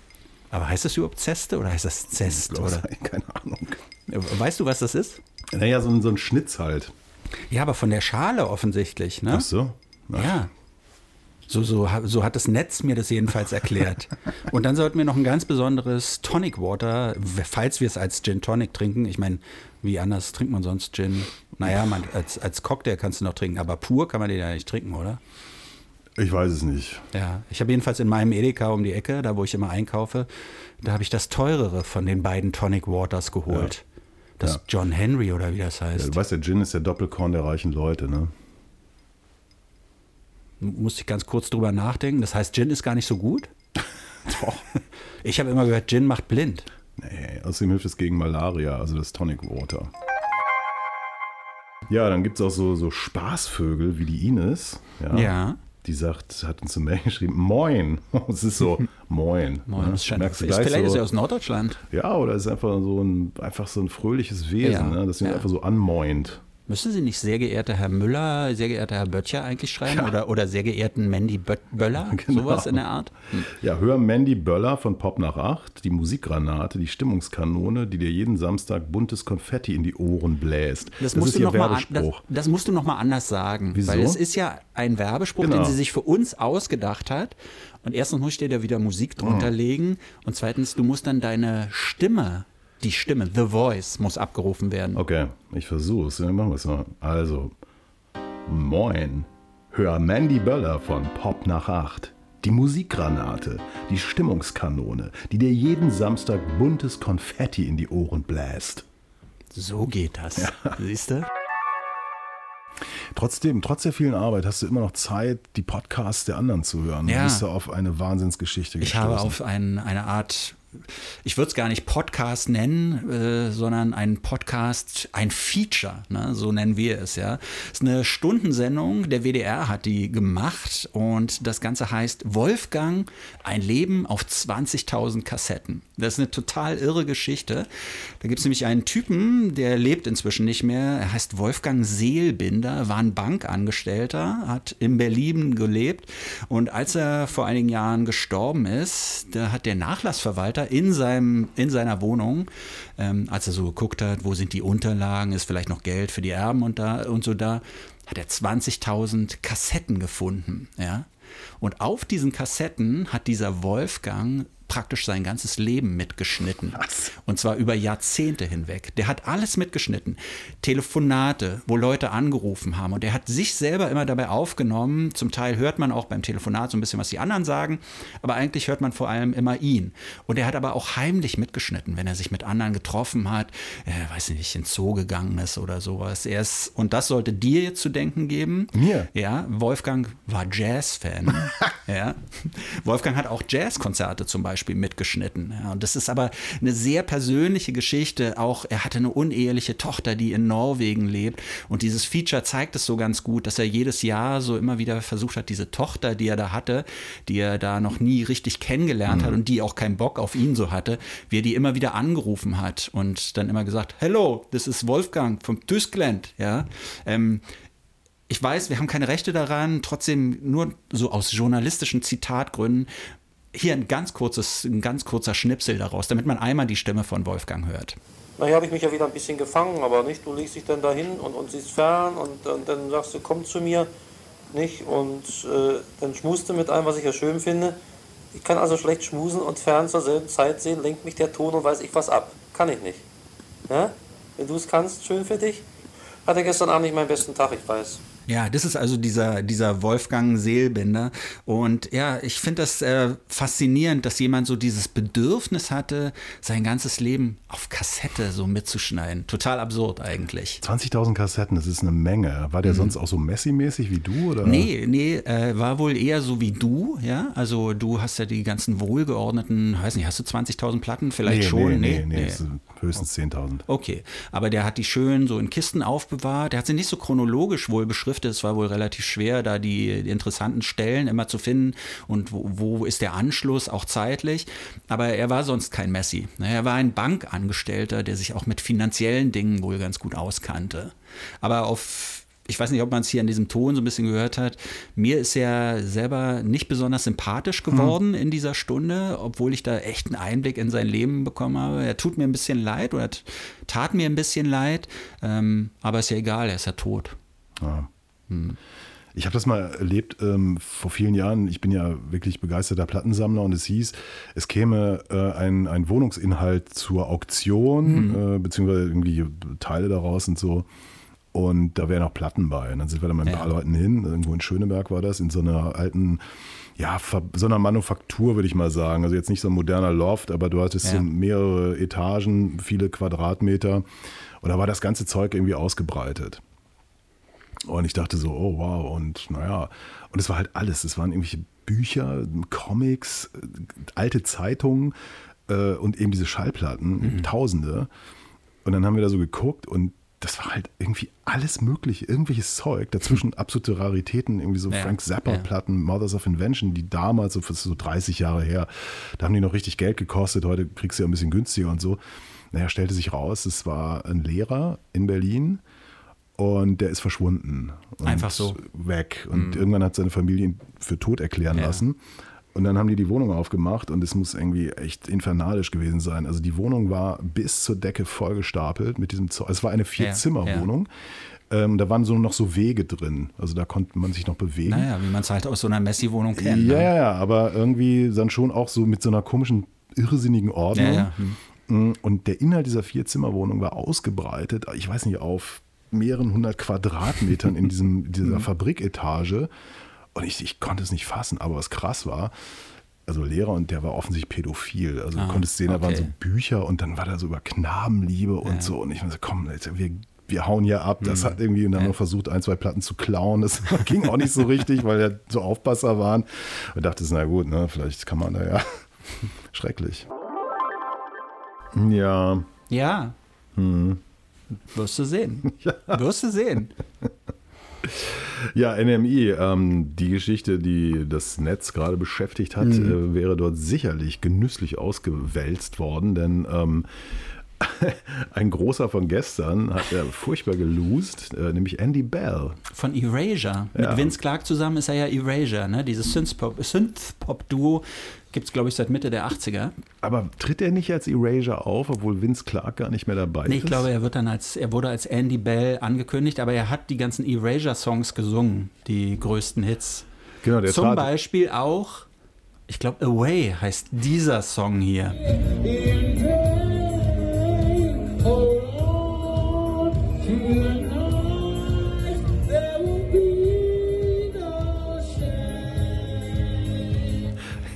Aber heißt das überhaupt Zeste oder heißt das Zest? glaub, Oder? Keine Ahnung. Weißt du, was das ist? Naja, so ein, so ein Schnitz halt. Ja, aber von der Schale offensichtlich, ne? Ach so. Ja. So, so, so hat das Netz mir das jedenfalls erklärt. [LAUGHS] Und dann sollten wir noch ein ganz besonderes Tonic Water, falls wir es als Gin Tonic trinken. Ich meine, wie anders trinkt man sonst Gin? Naja, man, als, als Cocktail kannst du noch trinken, aber pur kann man den ja nicht trinken, oder? Ich weiß es nicht. Ja, ich habe jedenfalls in meinem Edeka um die Ecke, da wo ich immer einkaufe, da habe ich das teurere von den beiden Tonic Waters geholt. Ja. Das ja. John Henry oder wie das heißt. Ja, du weißt, der Gin ist der Doppelkorn der reichen Leute, ne? Musste ich ganz kurz drüber nachdenken. Das heißt, Gin ist gar nicht so gut? [LAUGHS] Doch. Ich habe immer gehört, Gin macht blind. Nee, außerdem hilft es gegen Malaria, also das Tonic Water. Ja, dann gibt es auch so, so Spaßvögel wie die Ines. Ja. ja. Die sagt, hat uns eine Mail geschrieben, Moin. [LAUGHS] Es ist so, Moin. [LAUGHS] Moin. Ne? Das Merkst du ist, vielleicht so, ist er aus Norddeutschland. Ja, oder ist einfach so ein, einfach so ein fröhliches Wesen, ja. ne? das ihn ja. einfach so anmoint. Müssen Sie nicht sehr geehrter Herr Müller, sehr geehrter Herr Böttcher eigentlich schreiben? Ja. Oder, oder sehr geehrten Mandy Bö Böller? [LAUGHS] Genau. Sowas in der Art? Hm. Ja, hör Mandy Böller von Pop nach acht, die Musikgranate, die Stimmungskanone, die dir jeden Samstag buntes Konfetti in die Ohren bläst. Das, das musst ist ihr Werbespruch. Das, das, musst du nochmal anders sagen. Wieso? Weil es ist ja ein Werbespruch, genau. den sie sich für uns ausgedacht hat. Und erstens muss ich dir da wieder Musik drunter oh. legen. Und zweitens, du musst dann deine Stimme die Stimme, The Voice, muss abgerufen werden. Okay, ich versuch's. Ja, machen wir es mal. Also, moin. Hör Mandy Böller von Pop nach acht. Die Musikgranate, die Stimmungskanone, die dir jeden Samstag buntes Konfetti in die Ohren bläst. So geht das. Ja. Siehst du? Trotzdem, trotz der vielen Arbeit hast du immer noch Zeit, die Podcasts der anderen zu hören. Ja. Du bist ja auf eine Wahnsinnsgeschichte gestoßen. Ich habe auf ein, eine Art ich würde es gar nicht Podcast nennen, äh, sondern ein Podcast, ein Feature, ne? so nennen wir es ja. Es ist eine Stundensendung, der WDR hat die gemacht und das Ganze heißt Wolfgang, ein Leben auf 20.000 Kassetten. Das ist eine total irre Geschichte. Da gibt es nämlich einen Typen, der lebt inzwischen nicht mehr. Er heißt Wolfgang Seelbinder, war ein Bankangestellter, hat in Berlin gelebt und als er vor einigen Jahren gestorben ist, da hat der Nachlassverwalter in, seinem, in seiner Wohnung, ähm, als er so geguckt hat, wo sind die Unterlagen, ist vielleicht noch Geld für die Erben und, da, und so da, hat er 20.000 Kassetten gefunden. Ja? Und auf diesen Kassetten hat dieser Wolfgang praktisch sein ganzes Leben mitgeschnitten. Was? Und zwar über Jahrzehnte hinweg. Der hat alles mitgeschnitten. Telefonate, wo Leute angerufen haben. Und der hat sich selber immer dabei aufgenommen. Zum Teil hört man auch beim Telefonat so ein bisschen, was die anderen sagen. Aber eigentlich hört man vor allem immer ihn. Und er hat aber auch heimlich mitgeschnitten, wenn er sich mit anderen getroffen hat. Äh, weiß nicht, in Zoo gegangen ist oder sowas. Er ist, und das sollte dir jetzt zu denken geben. Mir? Ja, Wolfgang war Jazz-Fan. [LAUGHS] ja. Wolfgang hat auch Jazzkonzerte zum Beispiel Beispiel mitgeschnitten. Ja, und das ist aber eine sehr persönliche Geschichte. Auch er hatte eine uneheliche Tochter, die in Norwegen lebt. Und dieses Feature zeigt es so ganz gut, dass er jedes Jahr so immer wieder versucht hat, diese Tochter, die er da hatte, die er da noch nie richtig kennengelernt mhm. hat und die auch keinen Bock auf ihn so hatte, wie er die immer wieder angerufen hat und dann immer gesagt, Hello, this is Wolfgang from Tyskland. Ja, ähm, ich weiß, wir haben keine Rechte daran, trotzdem nur so aus journalistischen Zitatgründen hier ein ganz kurzes, ein ganz kurzer Schnipsel daraus, damit man einmal die Stimme von Wolfgang hört. Na, hier habe ich mich ja wieder ein bisschen gefangen, aber nicht, du legst dich dann dahin und, und siehst fern und, und dann sagst du, komm zu mir, nicht? Und äh, dann schmust du mit allem, was ich ja schön finde. Ich kann also schlecht schmusen und fern zur selben Zeit sehen, lenkt mich der Ton und weiß ich was ab. Kann ich nicht. Ja? Wenn du es kannst, schön für dich. Hatte gestern Abend nicht meinen besten Tag, ich weiß. Ja, das ist also dieser, dieser Wolfgang Seelbinder. Und ja, ich finde das äh, faszinierend, dass jemand so dieses Bedürfnis hatte, sein ganzes Leben auf Kassette so mitzuschneiden. Total absurd eigentlich. 20.000 Kassetten, das ist eine Menge. War der mhm. sonst auch so Messi-mäßig wie du? Oder? Nee, nee, äh, war wohl eher so wie du, ja. Also du hast ja die ganzen wohlgeordneten, weiß nicht, hast du 20.000 Platten? Vielleicht nee, schon? Nee, nee, nee, nee. höchstens 10.000. Okay, aber der hat die schön so in Kisten aufbewahrt. Der hat sie nicht so chronologisch wohl beschriftet Skripte. Es war wohl relativ schwer, da die, die interessanten Stellen immer zu finden und wo, wo, ist der Anschluss auch zeitlich. Aber er war sonst kein Messi. Er war ein Bankangestellter, der sich auch mit finanziellen Dingen wohl ganz gut auskannte. Aber auf ich weiß nicht, ob man es hier in diesem Ton so ein bisschen gehört hat. Mir ist er selber nicht besonders sympathisch geworden hm. in dieser Stunde, obwohl ich da echt einen Einblick in sein Leben bekommen habe. Er tut mir ein bisschen leid oder tat mir ein bisschen leid, ähm, aber ist ja egal, er ist ja tot. Ja. Hm. Ich habe das mal erlebt ähm, vor vielen Jahren. Ich bin ja wirklich begeisterter Plattensammler und es hieß, es käme äh, ein, ein Wohnungsinhalt zur Auktion, Mhm. äh, beziehungsweise irgendwie Teile daraus und so. Und da wären auch Platten bei. Und dann sind wir da mit ein paar Leuten hin. Irgendwo in Schöneberg war das, in so einer alten, ja, so einer Manufaktur, würde ich mal sagen. Also jetzt nicht so ein moderner Loft, aber du hattest Ja. so mehrere Etagen, viele Quadratmeter. Und da war das ganze Zeug irgendwie ausgebreitet. Und ich dachte so, oh wow, und naja, und es war halt alles. Es waren irgendwelche Bücher, Comics, äh, alte Zeitungen äh, und eben diese Schallplatten, Tausende. Und dann haben wir da so geguckt und das war halt irgendwie alles mögliche, irgendwelches Zeug. Dazwischen [LAUGHS] absolute Raritäten, irgendwie so Ja, Frank ja. Zappa-Platten, Mothers of Invention, die damals, so, so 30 Jahre her, da haben die noch richtig Geld gekostet. Heute kriegst du ja ein bisschen günstiger und so. Naja, stellte sich raus, es war ein Lehrer in Berlin und der ist verschwunden. Und Einfach so. Weg. Und Mhm. irgendwann hat seine Familie ihn für tot erklären Ja. lassen. Und dann haben die die Wohnung aufgemacht und es muss irgendwie echt infernalisch gewesen sein. Also die Wohnung war bis zur Decke vollgestapelt mit diesem Zeug. Es war eine Vier-Zimmer-Wohnung. Ähm, da waren so noch so Wege drin. Also da konnte man sich noch bewegen. Naja, wie man es halt aus so einer Messi-Wohnung kennt. Ja, ne? ja, ja, aber irgendwie dann schon auch so mit so einer komischen, irrsinnigen Ordnung. Ja, ja. Hm. Und der Inhalt dieser Vierzimmerwohnung war ausgebreitet, ich weiß nicht, auf mehreren hundert Quadratmetern in diesem, [LAUGHS] dieser Mhm. Fabriketage. Und ich, ich konnte es nicht fassen, aber was krass war, also Lehrer und der war offensichtlich pädophil. Also Ah, du konntest sehen, da waren so okay. Bücher und dann war da so über Knabenliebe und Ja. so. Und ich war so, komm, jetzt, wir, wir hauen hier ab. Das Mhm. hat irgendwie und dann noch versucht, ein, zwei Platten zu klauen. Das [LAUGHS] ging auch nicht so richtig, weil ja so Aufpasser waren. Und dachte, na gut, ne, vielleicht kann man da ja. [LAUGHS] Schrecklich. Ja. Ja, Hm. Wirst du sehen. [LAUGHS] Wirst du sehen. Ja, NMI, ähm, die Geschichte, die das Netz gerade beschäftigt hat, Mhm. äh, wäre dort sicherlich genüsslich ausgewälzt worden, denn ähm, [LAUGHS] ein großer von gestern hat er furchtbar gelost, äh, nämlich Andy Bell. Von Erasure. Mit Ja. Vince Clark zusammen ist er ja Erasure, ne? Dieses Synthpop- Synthpop-Duo gibt es, glaube ich, seit Mitte der 80er. Aber tritt er nicht als Erasure auf, obwohl Vince Clark gar nicht mehr dabei Nee, ist? ich glaube, er wird dann als, er wurde als Andy Bell angekündigt, aber er hat die ganzen Erasure-Songs gesungen, die größten Hits. Genau, der Zum Beispiel auch, ich glaube, Away heißt dieser Song hier.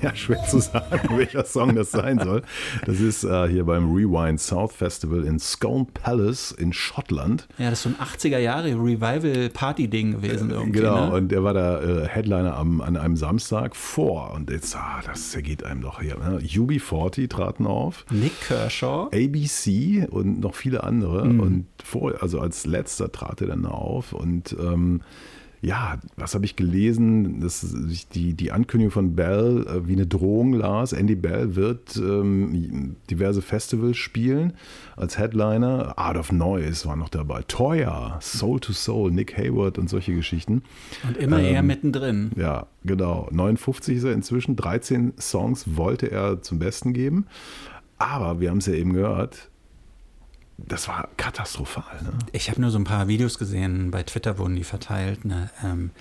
Ja, schwer zu sagen, [LAUGHS] welcher Song das sein soll. Das ist äh, hier beim Rewind South Festival in Scone Palace in Schottland. Ja, das ist so ein 80er Jahre Revival-Party-Ding gewesen irgendwie. Genau, ne? und der war da äh, Headliner am, an einem Samstag vor. Und jetzt, ah, das zergeht einem doch hier. Ne? UB40 traten auf. Nick Kershaw. ABC und noch viele andere. Mhm. Und vor, also als letzter trat er dann auf. Und ähm, ja, was habe ich gelesen? Dass sich die, die Ankündigung von Bell äh, wie eine Drohung las. Andy Bell wird ähm, diverse Festivals spielen als Headliner. Art of Noise war noch dabei. Toya, Soul to Soul, Nick Hayward und solche Geschichten. Und immer Ähm, er mittendrin. Ja, genau. 59 ist er inzwischen. 13 Songs wollte er zum Besten geben. Aber wir haben es ja eben gehört, das war katastrophal. Ne? Ich habe nur so ein paar Videos gesehen, bei Twitter wurden die verteilt. Ne? Ähm,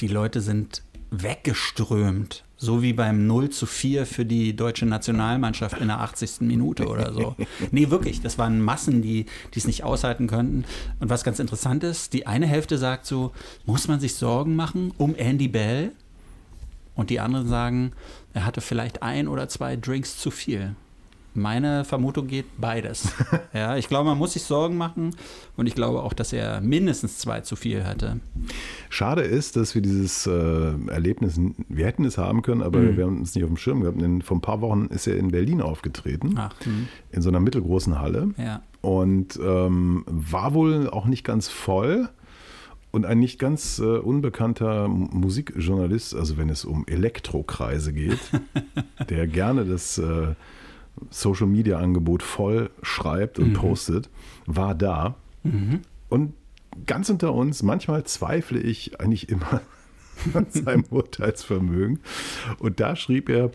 die Leute sind weggeströmt, so wie beim 0 zu 4 für die deutsche Nationalmannschaft in der 80. Minute oder so. [LAUGHS] Nee, wirklich, das waren Massen, die die es nicht aushalten könnten. Und was ganz interessant ist, die eine Hälfte sagt so, muss man sich Sorgen machen um Andy Bell? Und die anderen sagen, er hatte vielleicht ein oder zwei Drinks zu viel. Meine Vermutung geht beides. [LAUGHS] ja, ich glaube, man muss sich Sorgen machen und ich glaube auch, dass er mindestens zwei zu viel hatte. Schade ist, dass wir dieses äh, Erlebnis, wir hätten es haben können, aber Mhm. wir haben es nicht auf dem Schirm gehabt. Denn vor ein paar Wochen ist er in Berlin aufgetreten, Ach, hm. in so einer mittelgroßen Halle. Ja. Und ähm, war wohl auch nicht ganz voll. Und ein nicht ganz äh, unbekannter Musikjournalist, also wenn es um Elektrokreise geht, [LAUGHS] der gerne das äh, Social Media Angebot voll schreibt und Mhm. postet, war da. Mhm. Und ganz unter uns, manchmal zweifle ich eigentlich immer [LAUGHS] seinem Urteilsvermögen. Und da schrieb er,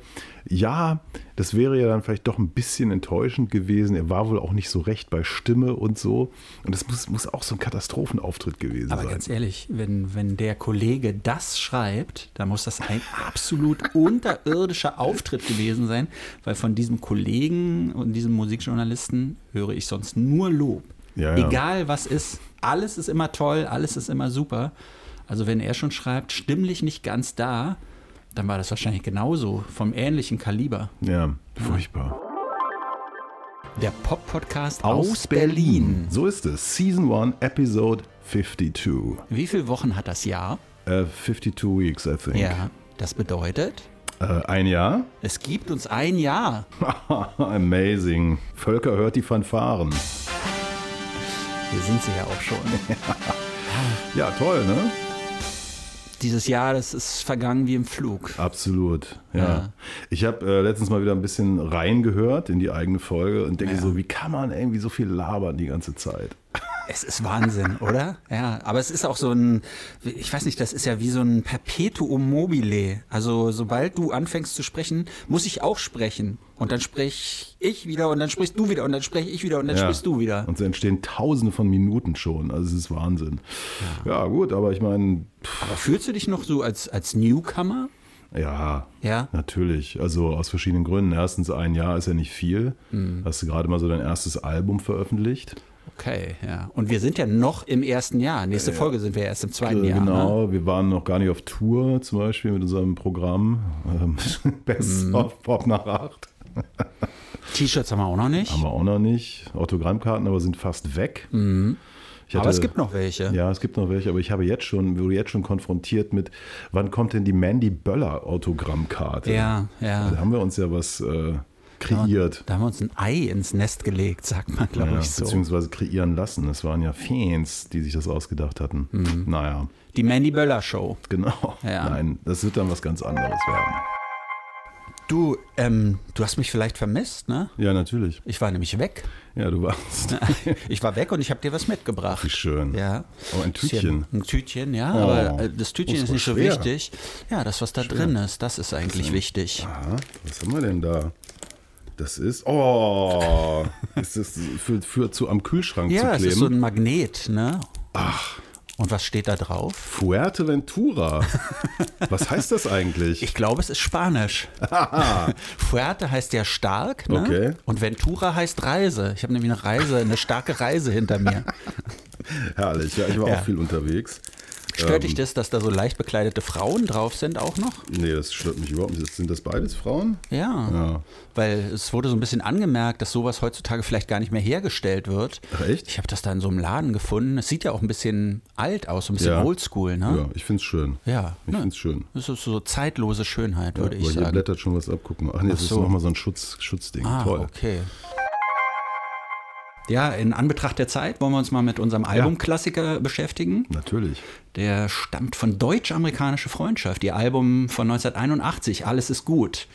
ja, das wäre ja dann vielleicht doch ein bisschen enttäuschend gewesen. Er war wohl auch nicht so recht bei Stimme und so. Und das muss, muss auch so ein Katastrophenauftritt gewesen Aber sein. ganz ehrlich, wenn, wenn der Kollege das schreibt, dann muss das ein absolut [LAUGHS] unterirdischer Auftritt gewesen sein, weil von diesem Kollegen und diesem Musikjournalisten höre ich sonst nur Lob. Ja, ja. Egal was ist, alles ist immer toll, alles ist immer super. Also wenn er schon schreibt, stimmlich nicht ganz da, dann war das wahrscheinlich genauso, vom ähnlichen Kaliber. Ja, furchtbar. Der Pop-Podcast aus, Berlin. So ist es. Season 1, Episode 52. Wie viele Wochen hat das Jahr? Äh, 52 weeks, I think. Ja, das bedeutet, Äh, ein Jahr? es gibt uns ein Jahr. [LAUGHS] Amazing. Völker hört die Fanfaren. Hier sind sie ja auch schon. [LAUGHS] Ja, toll, ne? Dieses Jahr, das ist vergangen wie im Flug. Absolut, ja. Ja. Ich habe äh, letztens mal wieder ein bisschen reingehört in die eigene Folge und denke so, wie kann man irgendwie so viel labern die ganze Zeit? Es ist Wahnsinn, [LAUGHS] oder? Ja, aber es ist auch so ein, ich weiß nicht, das ist ja wie so ein Perpetuum mobile. Also sobald du anfängst zu sprechen, muss ich auch sprechen. Und dann sprech ich wieder und dann sprichst du wieder und dann spreche ich wieder und dann Ja. sprichst du wieder. Und so entstehen tausende von Minuten schon. Also es ist Wahnsinn. Ja, gut, aber ich meine, Aber fühlst du dich noch so als, als Newcomer? Ja, Ja. natürlich. Also aus verschiedenen Gründen. Erstens, ein Jahr ist ja nicht viel. Mhm. Hast du gerade mal so dein erstes Album veröffentlicht? Okay, ja. Und wir sind ja noch im ersten Jahr. Nächste Folge sind wir erst im zweiten Äh, Jahr. Ne? Genau, wir waren noch gar nicht auf Tour, zum Beispiel mit unserem Programm ähm, [LAUGHS] Best Mhm. of Pop nach acht. T-Shirts haben wir auch noch nicht. Haben wir auch noch nicht. Autogrammkarten aber sind fast weg. Mhm. Ich Aber hatte- es gibt noch welche. Ja, es gibt noch welche, aber ich habe jetzt schon, wurde jetzt schon konfrontiert mit, wann kommt denn die Mandy Böller Autogrammkarte? Ja, ja. Da haben wir uns ja was äh, kreiert. Da haben wir uns ein Ei ins Nest gelegt, sagt man, glaube ja, ich so. Beziehungsweise kreieren lassen. Es waren ja Fans, die sich das ausgedacht hatten. Mhm. Naja, Die Mandy Böller Show. genau. Ja. Nein, das wird dann was ganz anderes werden. Du, ähm, du hast mich vielleicht vermisst, ne? Ja, natürlich. Ich war nämlich weg. Ja, du warst. Ich war weg und ich habe dir was mitgebracht. Wie schön. Ja. Oh, ein Tütchen. Ein Tütchen, ja, Oh. aber äh, das Tütchen Oh, ist so nicht so schwer. wichtig. Ja, das, was da drin ist, das ist eigentlich wichtig. Aha, was haben wir denn da? Das ist, oh, [LAUGHS] ist das für, für zu am Kühlschrank Ja, zu es kleben? ist so ein Magnet, ne? Ach. Und was steht da drauf? Fuerteventura. [LAUGHS] Was heißt das eigentlich? Ich glaube, es ist Spanisch. [LAUGHS] Fuerte heißt ja stark, ne? Okay. Und Ventura heißt Reise. Ich habe nämlich eine Reise, eine starke Reise hinter mir. [LAUGHS] Herrlich, ja, ich war Ja. auch viel unterwegs. Stört Ähm, dich das, dass da so leicht bekleidete Frauen drauf sind auch noch? Nee, das stört mich überhaupt nicht. Sind das beides Frauen? Ja. Ja. Weil es wurde so ein bisschen angemerkt, dass sowas heutzutage vielleicht gar nicht mehr hergestellt wird. Ach, echt? Ich habe das da in so einem Laden gefunden. Es sieht ja auch ein bisschen alt aus, so ein bisschen Ja. oldschool, Ja, ne? ich find's schön. Ja. Ich ne? find's schön. Das ist so zeitlose Schönheit, würde ja, ich aber hier sagen. blättert schon was ab. Guck mal. Ach nee, das Ach ist so. nochmal so ein Schutz, Schutzding. Ah, Toll. okay. Ja, in Anbetracht der Zeit wollen wir uns mal mit unserem Albumklassiker beschäftigen. Natürlich. Der stammt von Deutsch-Amerikanische Freundschaft, ihr Album von 1981, Alles ist gut.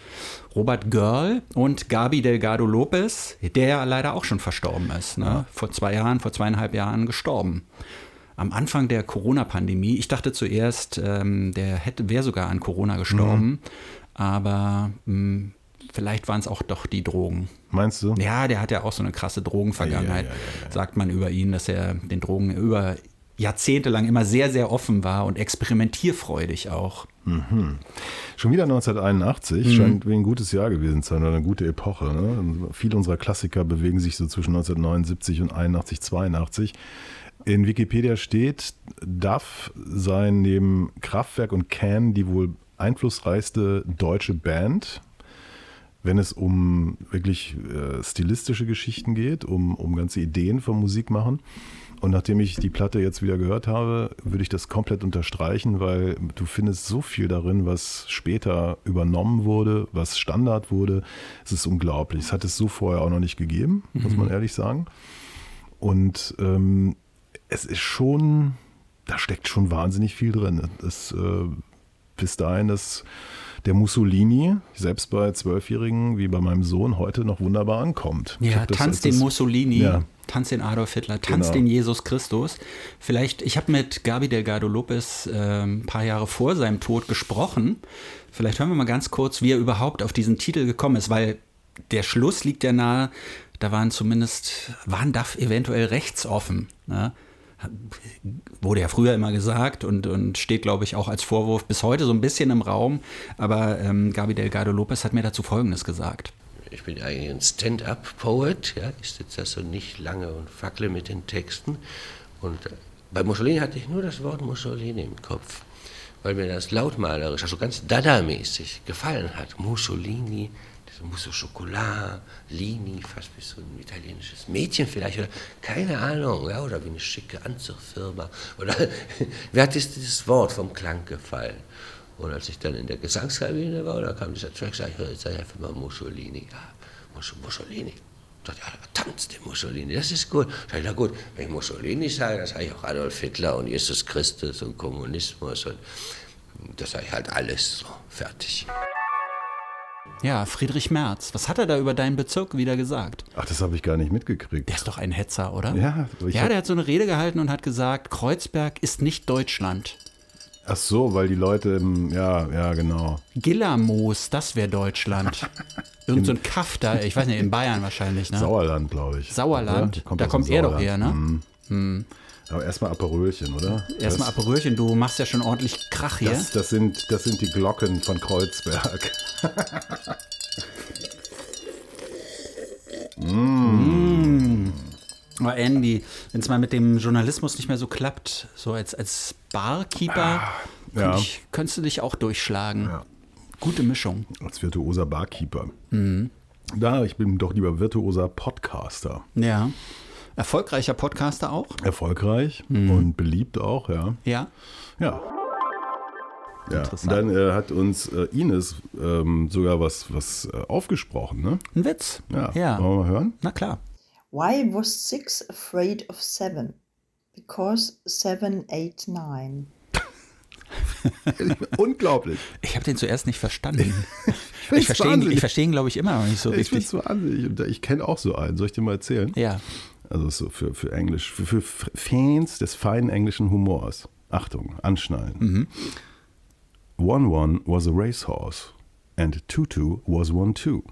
Robert Görl und Gabi Delgado Lopez, der ja leider auch schon verstorben ist. Ne? Vor zwei Jahren, vor zweieinhalb Jahren gestorben. Am Anfang der Corona-Pandemie, ich dachte zuerst, ähm, der hätte, wäre sogar an Corona gestorben, aber mh, vielleicht waren es auch doch die Drogen. Meinst du? Ja, der hat ja auch so eine krasse Drogenvergangenheit. Sagt man über ihn, dass er den Drogen über Jahrzehnte lang immer sehr, sehr offen war und experimentierfreudig auch. Mhm. Schon wieder 1981, Mhm. scheint wie ein gutes Jahr gewesen zu sein, oder eine gute Epoche. Ne? Viele unserer Klassiker bewegen sich so zwischen 1979 und 81, 82. In Wikipedia steht, Duff sei neben Kraftwerk und Can die wohl einflussreichste deutsche Band, wenn es um wirklich äh, stilistische Geschichten geht, um, um ganze Ideen vom Musikmachen. Und nachdem ich die Platte jetzt wieder gehört habe, würde ich das komplett unterstreichen, weil du findest so viel darin, was später übernommen wurde, was Standard wurde. Es ist unglaublich. Es hat es so vorher auch noch nicht gegeben, muss Mhm. man ehrlich sagen. Und ähm, es ist schon, da steckt schon wahnsinnig viel drin. Das, äh, bis dahin das der Mussolini, selbst bei Zwölfjährigen wie bei meinem Sohn, heute noch wunderbar ankommt. Ja, tanz den Mussolini, Ja. tanz den Adolf Hitler, tanz Genau. den Jesus Christus. Vielleicht, ich habe mit Gabi Delgado Lopez äh, ein paar Jahre vor seinem Tod gesprochen. Vielleicht hören wir mal ganz kurz, wie er überhaupt auf diesen Titel gekommen ist, weil der Schluss liegt ja nahe, da waren zumindest, waren DAF eventuell rechtsoffen. Ne? Wurde ja früher immer gesagt und, und steht, glaube ich, auch als Vorwurf bis heute so ein bisschen im Raum. Aber ähm, Gabi Delgado Lopez hat mir dazu Folgendes gesagt. Ich bin eigentlich ein Stand-up-Poet, ja. ich sitze da so nicht lange und fackle mit den Texten. Und äh, bei Mussolini hatte ich nur das Wort Mussolini im Kopf, weil mir das lautmalerisch, also ganz Dada-mäßig gefallen hat. Mussolini, diese Mousse au Chocolat, Lini, fast wie so ein italienisches Mädchen vielleicht, oder keine Ahnung, ja, oder wie eine schicke Anzugfirma. Oder [LAUGHS] mir hat dieses, Wort vom Klang gefallen. Und als ich dann in der Gesangskabine war, da kam dieser Track, sag ich, jetzt sag ich einfach mal Mussolini. Ja, Mus Mussolini. Ich dachte, ja, tanzt der Mussolini, das ist gut. Sag ich, na gut, wenn ich Mussolini sage, dann sage ich auch Adolf Hitler und Jesus Christus und Kommunismus und das sage ich halt alles so, fertig. Ja, Friedrich Merz. Was hat er da über deinen Bezirk wieder gesagt? Ach, das habe ich gar nicht mitgekriegt. Der ist doch ein Hetzer, oder? Ja, ja, der hat so eine Rede gehalten und hat gesagt, Kreuzberg ist nicht Deutschland. Ach so, weil die Leute, im, ja, ja, genau. Gillermoos, das wäre Deutschland. [LAUGHS] Irgend so ein Kaff da, ich weiß nicht, in Bayern wahrscheinlich, ne? Sauerland, glaube ich. Sauerland? Oder? Da aus kommt er doch her, ne? Mhm. Hm. Aber erstmal Aperölchen, oder? Erstmal Aperölchen, du machst ja schon ordentlich Krach hier. Das, das, sind, das sind die Glocken von Kreuzberg. [LAUGHS] Mm. Oh, Andy, wenn es mal mit dem Journalismus nicht mehr so klappt, so als, als Barkeeper, Ah, ja. ich, könntest du dich auch durchschlagen. Gute Mischung. Als virtuoser Barkeeper. Mhm. Da, ich bin doch lieber virtuoser Podcaster. Ja. Erfolgreicher Podcaster auch? Erfolgreich Mhm. und beliebt auch, ja. Ja. Ja. Ja, dann äh, hat uns äh, Ines ähm, sogar was, was äh, aufgesprochen, ne? Ein Witz. Ja. Ja. Wollen wir mal hören? Na klar. Why was six afraid of seven? Because seven, eight, nine. [LAUGHS] Unglaublich. Ich habe den zuerst nicht verstanden. find's ich verstehe ihn, ich verstehe ihn, glaube ich, immer noch nicht so ich richtig. es so wahnsinnig. Ich kenne auch so einen. Soll ich dir mal erzählen? Ja. Also so für, für Englisch, für, für Fans des feinen englischen Humors. Achtung, anschnallen. Mhm. One one was a racehorse and two two was one two.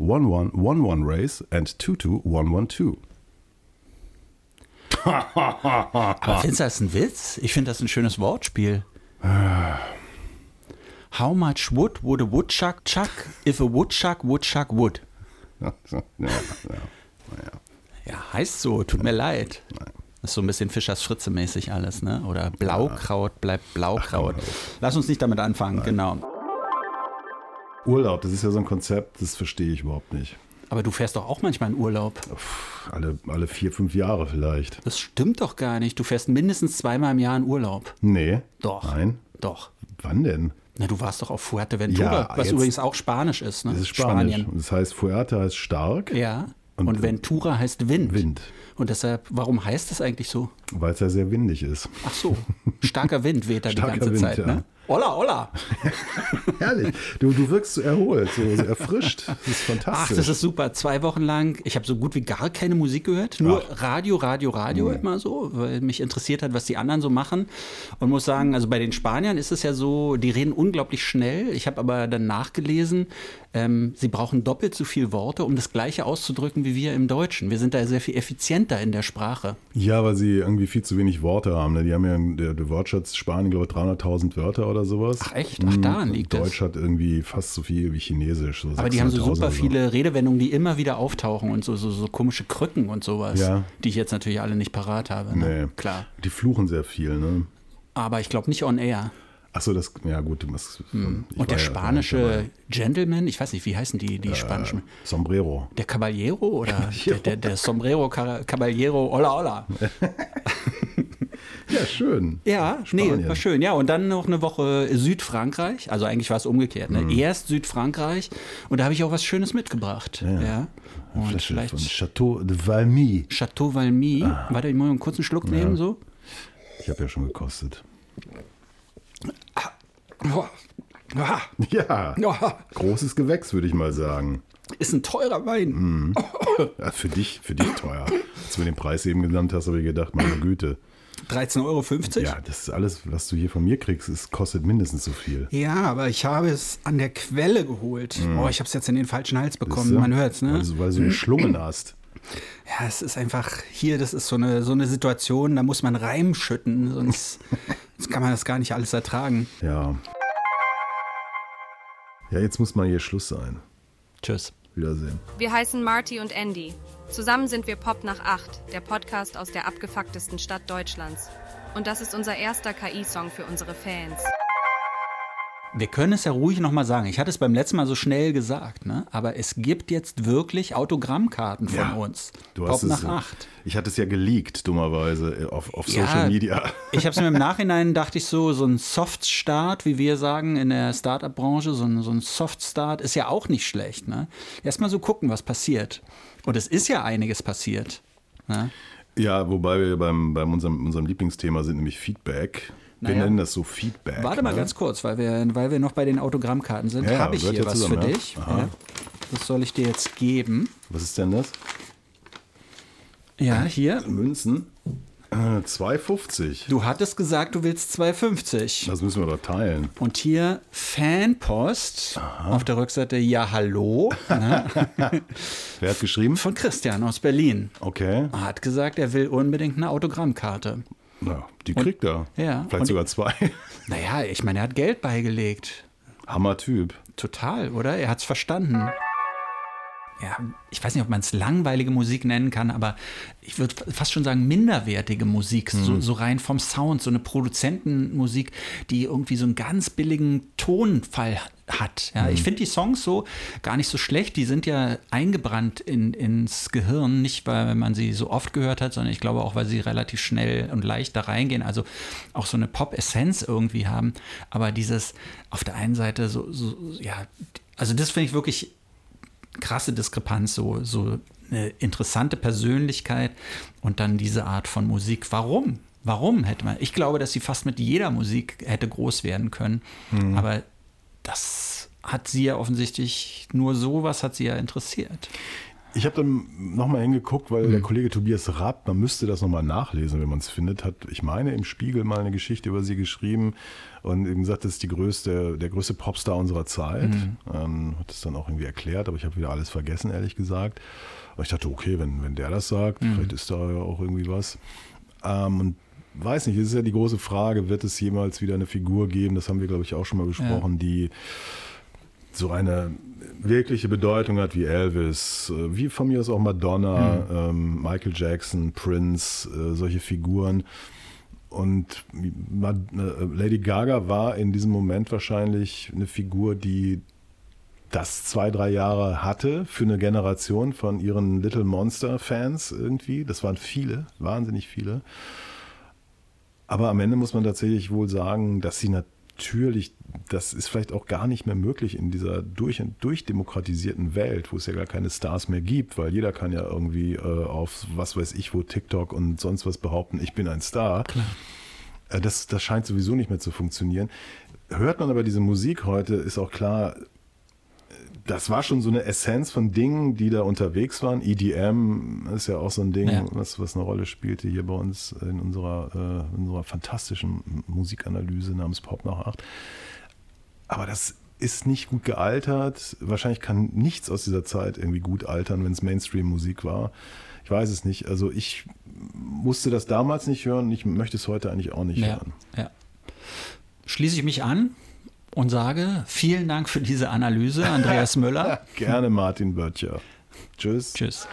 One one one one race and two two one one two. Aber findest du das ein Witz? Ich finde das ein schönes Wortspiel. How much wood would a woodchuck chuck if a woodchuck woodchuck would? Ja, ja, ja. Ja, heißt so, tut mir leid. Das ist so ein bisschen Fischers Fritze mäßig alles, ne? Oder Blaukraut bleibt Blaukraut. Lass uns nicht damit anfangen, genau. Urlaub, das ist ja so ein Konzept, das verstehe ich überhaupt nicht. Aber du fährst doch auch manchmal in Urlaub. Alle, alle vier, fünf Jahre vielleicht. Das stimmt doch gar nicht. Du fährst mindestens zweimal im Jahr in Urlaub. Nee. Doch. Nein. Doch. Wann denn? Na, du warst doch auf Fuerteventura, Ja, was übrigens auch Spanisch ist, ne? Das ist Spanisch. Spanien. Das heißt, Fuerte heißt stark. Ja. Und- Und, Ventura heißt Wind. Wind. Und deshalb, warum heißt das eigentlich so? Weil es ja sehr windig ist. Ach so, starker Wind weht da die ganze Wind, Zeit, ja. ne? Olla, olla. [LAUGHS] Herrlich. Du, du wirkst so erholt, so, so erfrischt. Das ist fantastisch. Ach, das ist super. Zwei Wochen lang, ich habe so gut wie gar keine Musik gehört. Nur Radio, Radio, Radio Mhm. immer so, weil mich interessiert hat, was die anderen so machen. Und muss sagen, also bei den Spaniern ist es ja so, die reden unglaublich schnell. Ich habe aber dann nachgelesen, ähm, sie brauchen doppelt so viel Worte, um das Gleiche auszudrücken wie wir im Deutschen. Wir sind da sehr viel effizienter in der Sprache. Ja, weil sie irgendwie viel zu wenig Worte haben. ne? Die haben ja, der, der Wortschatz Spanien, glaube ich, 300.000 Wörter oder sowas. Ach echt? Ach, daran Mhm. liegt es. Deutsch hat irgendwie fast so viel wie Chinesisch. So Aber die haben so 600.000 super so. viele Redewendungen, die immer wieder auftauchen und so, so, so komische Krücken und sowas, Ja. die ich jetzt natürlich alle nicht parat habe. Ne? Nee. Klar. Die fluchen sehr viel, ne? Aber ich glaube nicht on air. Achso, das, ja gut, musst. ich Und der spanische Gentleman, ich weiß nicht, wie heißen die, die spanischen? Äh, Sombrero. Der Caballero oder [LAUGHS] der, der, der Sombrero Caballero, hola, hola. [LAUGHS] Ja, schön. Ja, nee, Spanien. war schön. Ja, und dann noch eine Woche Südfrankreich. Also eigentlich war es umgekehrt. Ne? Mhm. Erst Südfrankreich und da habe ich auch was Schönes mitgebracht. Ja. Ja. Und Flasche vielleicht von Chateau de Valmy. Chateau Valmy. Warte, ich muss mal einen kurzen Schluck Ja. nehmen so. Ich habe ja schon gekostet. Ja, großes Gewächs, würde ich mal sagen. ist ein teurer Wein. Mhm. Ja, für dich, für dich teuer. Als du mir den Preis eben genannt hast, habe ich gedacht, meine Güte. 13,50 Euro? Ja, das ist alles, was du hier von mir kriegst, es kostet mindestens so viel. Ja, aber ich habe es an der Quelle geholt. Oh, ich habe es jetzt in den falschen Hals bekommen. Man hört es, ne? Weil du, weil du geschlungen hast. Ja, es ist einfach hier, das ist so eine, so eine Situation, da muss man Reim schütten, sonst, [LAUGHS] sonst kann man das gar nicht alles ertragen. Ja. Ja, jetzt muss mal hier Schluss sein. Tschüss. Wiedersehen. Wir heißen Marty und Andy. Zusammen sind wir Pop nach 8, der Podcast aus der abgefucktesten Stadt Deutschlands. Und das ist unser erster KI-Song für unsere Fans. Wir können es ja ruhig nochmal sagen. Ich hatte es beim letzten Mal so schnell gesagt, ne? aber es gibt jetzt wirklich Autogrammkarten von Ja, uns. Du Pop hast es, nach 8. Ich hatte es ja geleakt, dummerweise, auf, auf Ja, Social Media. [LAUGHS] Ich habe es mir im Nachhinein, dachte ich so, so ein Soft-Start, wie wir sagen in der Startup-Branche, so ein, so ein Soft-Start ist ja auch nicht schlecht. Ne? Erstmal so gucken, was passiert. Und es ist ja einiges passiert. Ne? Ja, wobei wir beim, beim unserem, unserem Lieblingsthema sind, nämlich Feedback. Wir Naja. nennen das so Feedback. Warte mal ne? ganz kurz, weil wir, weil wir noch bei den Autogrammkarten sind. Ja, habe ich hier was zusammen, für ja. dich. Aha. Ja. Das soll ich dir jetzt geben. Was ist denn das? Ja, hier. Münzen. Äh, 2,50. Du hattest gesagt, du willst 2,50. Das müssen wir doch teilen. Und hier Fanpost. Auf der Rückseite Ja, hallo. Ne? [LAUGHS] Wer hat geschrieben? Von Christian aus Berlin. Okay. Er hat gesagt, er will unbedingt eine Autogrammkarte. Na, die kriegt er. Ja. Vielleicht Und- sogar zwei. [LAUGHS] Naja, ich meine, er hat Geld beigelegt. Hammer-Typ. Total, oder? Er hat's verstanden. Ja, ich weiß nicht, ob man es langweilige Musik nennen kann, aber ich würde fast schon sagen, minderwertige Musik, so, Mhm. so rein vom Sound, so eine Produzentenmusik, die irgendwie so einen ganz billigen Tonfall hat. Ja, Ich Mhm. finde die Songs so gar nicht so schlecht, die sind ja eingebrannt in, ins Gehirn, nicht weil man sie so oft gehört hat, sondern ich glaube auch, weil sie relativ schnell und leicht da reingehen, also auch so eine Pop-Essenz irgendwie haben. Aber dieses auf der einen Seite so, so ja, also das finde ich wirklich krasse Diskrepanz, so, so eine interessante Persönlichkeit und dann diese Art von Musik. Warum? Warum hätte man? Ich glaube, dass sie fast mit jeder Musik hätte groß werden können. Mhm. Aber das hat sie ja offensichtlich nur sowas hat sie ja interessiert. Ich habe dann nochmal hingeguckt, weil Mhm. der Kollege Tobias Rapp, man müsste das nochmal nachlesen, wenn man es findet, hat, ich meine, im Spiegel mal eine Geschichte über sie geschrieben und eben gesagt, das ist die größte, der größte Popstar unserer Zeit. Mhm. Ähm, hat es dann auch irgendwie erklärt, aber ich habe wieder alles vergessen, ehrlich gesagt. Aber ich dachte, okay, wenn, wenn der das sagt, Mhm. vielleicht ist da ja auch irgendwie was. Ähm, und weiß nicht, es ist ja die große Frage, wird es jemals wieder eine Figur geben, das haben wir, glaube ich, auch schon mal besprochen, die so eine wirkliche Bedeutung hat wie Elvis, äh, wie von mir aus auch Madonna, ähm, Michael Jackson, Prince, äh, solche Figuren. Und äh, Lady Gaga war in diesem Moment wahrscheinlich eine Figur, die das zwei, drei Jahre hatte für eine Generation von ihren Little Monster-Fans irgendwie. Das waren viele, wahnsinnig viele. Aber am Ende muss man tatsächlich wohl sagen, dass sie natürlich, das ist vielleicht auch gar nicht mehr möglich in dieser durch, durchdemokratisierten Welt, wo es ja gar keine Stars mehr gibt, weil jeder kann ja irgendwie äh, auf was weiß ich wo TikTok und sonst was behaupten, ich bin ein Star. Äh, Das, das scheint sowieso nicht mehr zu funktionieren. Hört man aber diese Musik heute, ist auch klar, das war schon so eine Essenz von Dingen, die da unterwegs waren. EDM ist ja auch so ein Ding, Ja. was, was eine Rolle spielte hier bei uns in unserer, äh, in unserer fantastischen Musikanalyse namens Pop nach 8. Aber das ist nicht gut gealtert. Wahrscheinlich kann nichts aus dieser Zeit irgendwie gut altern, wenn es Mainstream-Musik war. Ich weiß es nicht. Also ich musste das damals nicht hören. Ich möchte es heute eigentlich auch nicht Ja, hören. ja. Schließe ich mich an und sage vielen Dank für diese Analyse, Andreas Müller. [LAUGHS] Gerne Martin Böttcher. Tschüss. Tschüss.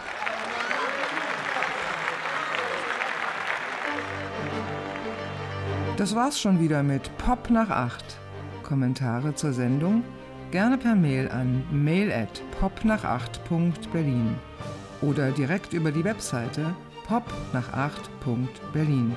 Das war's schon wieder mit Pop nach 8. Kommentare zur Sendung gerne per Mail an mail at popnach8.berlin oder direkt über die Webseite popnach8.berlin.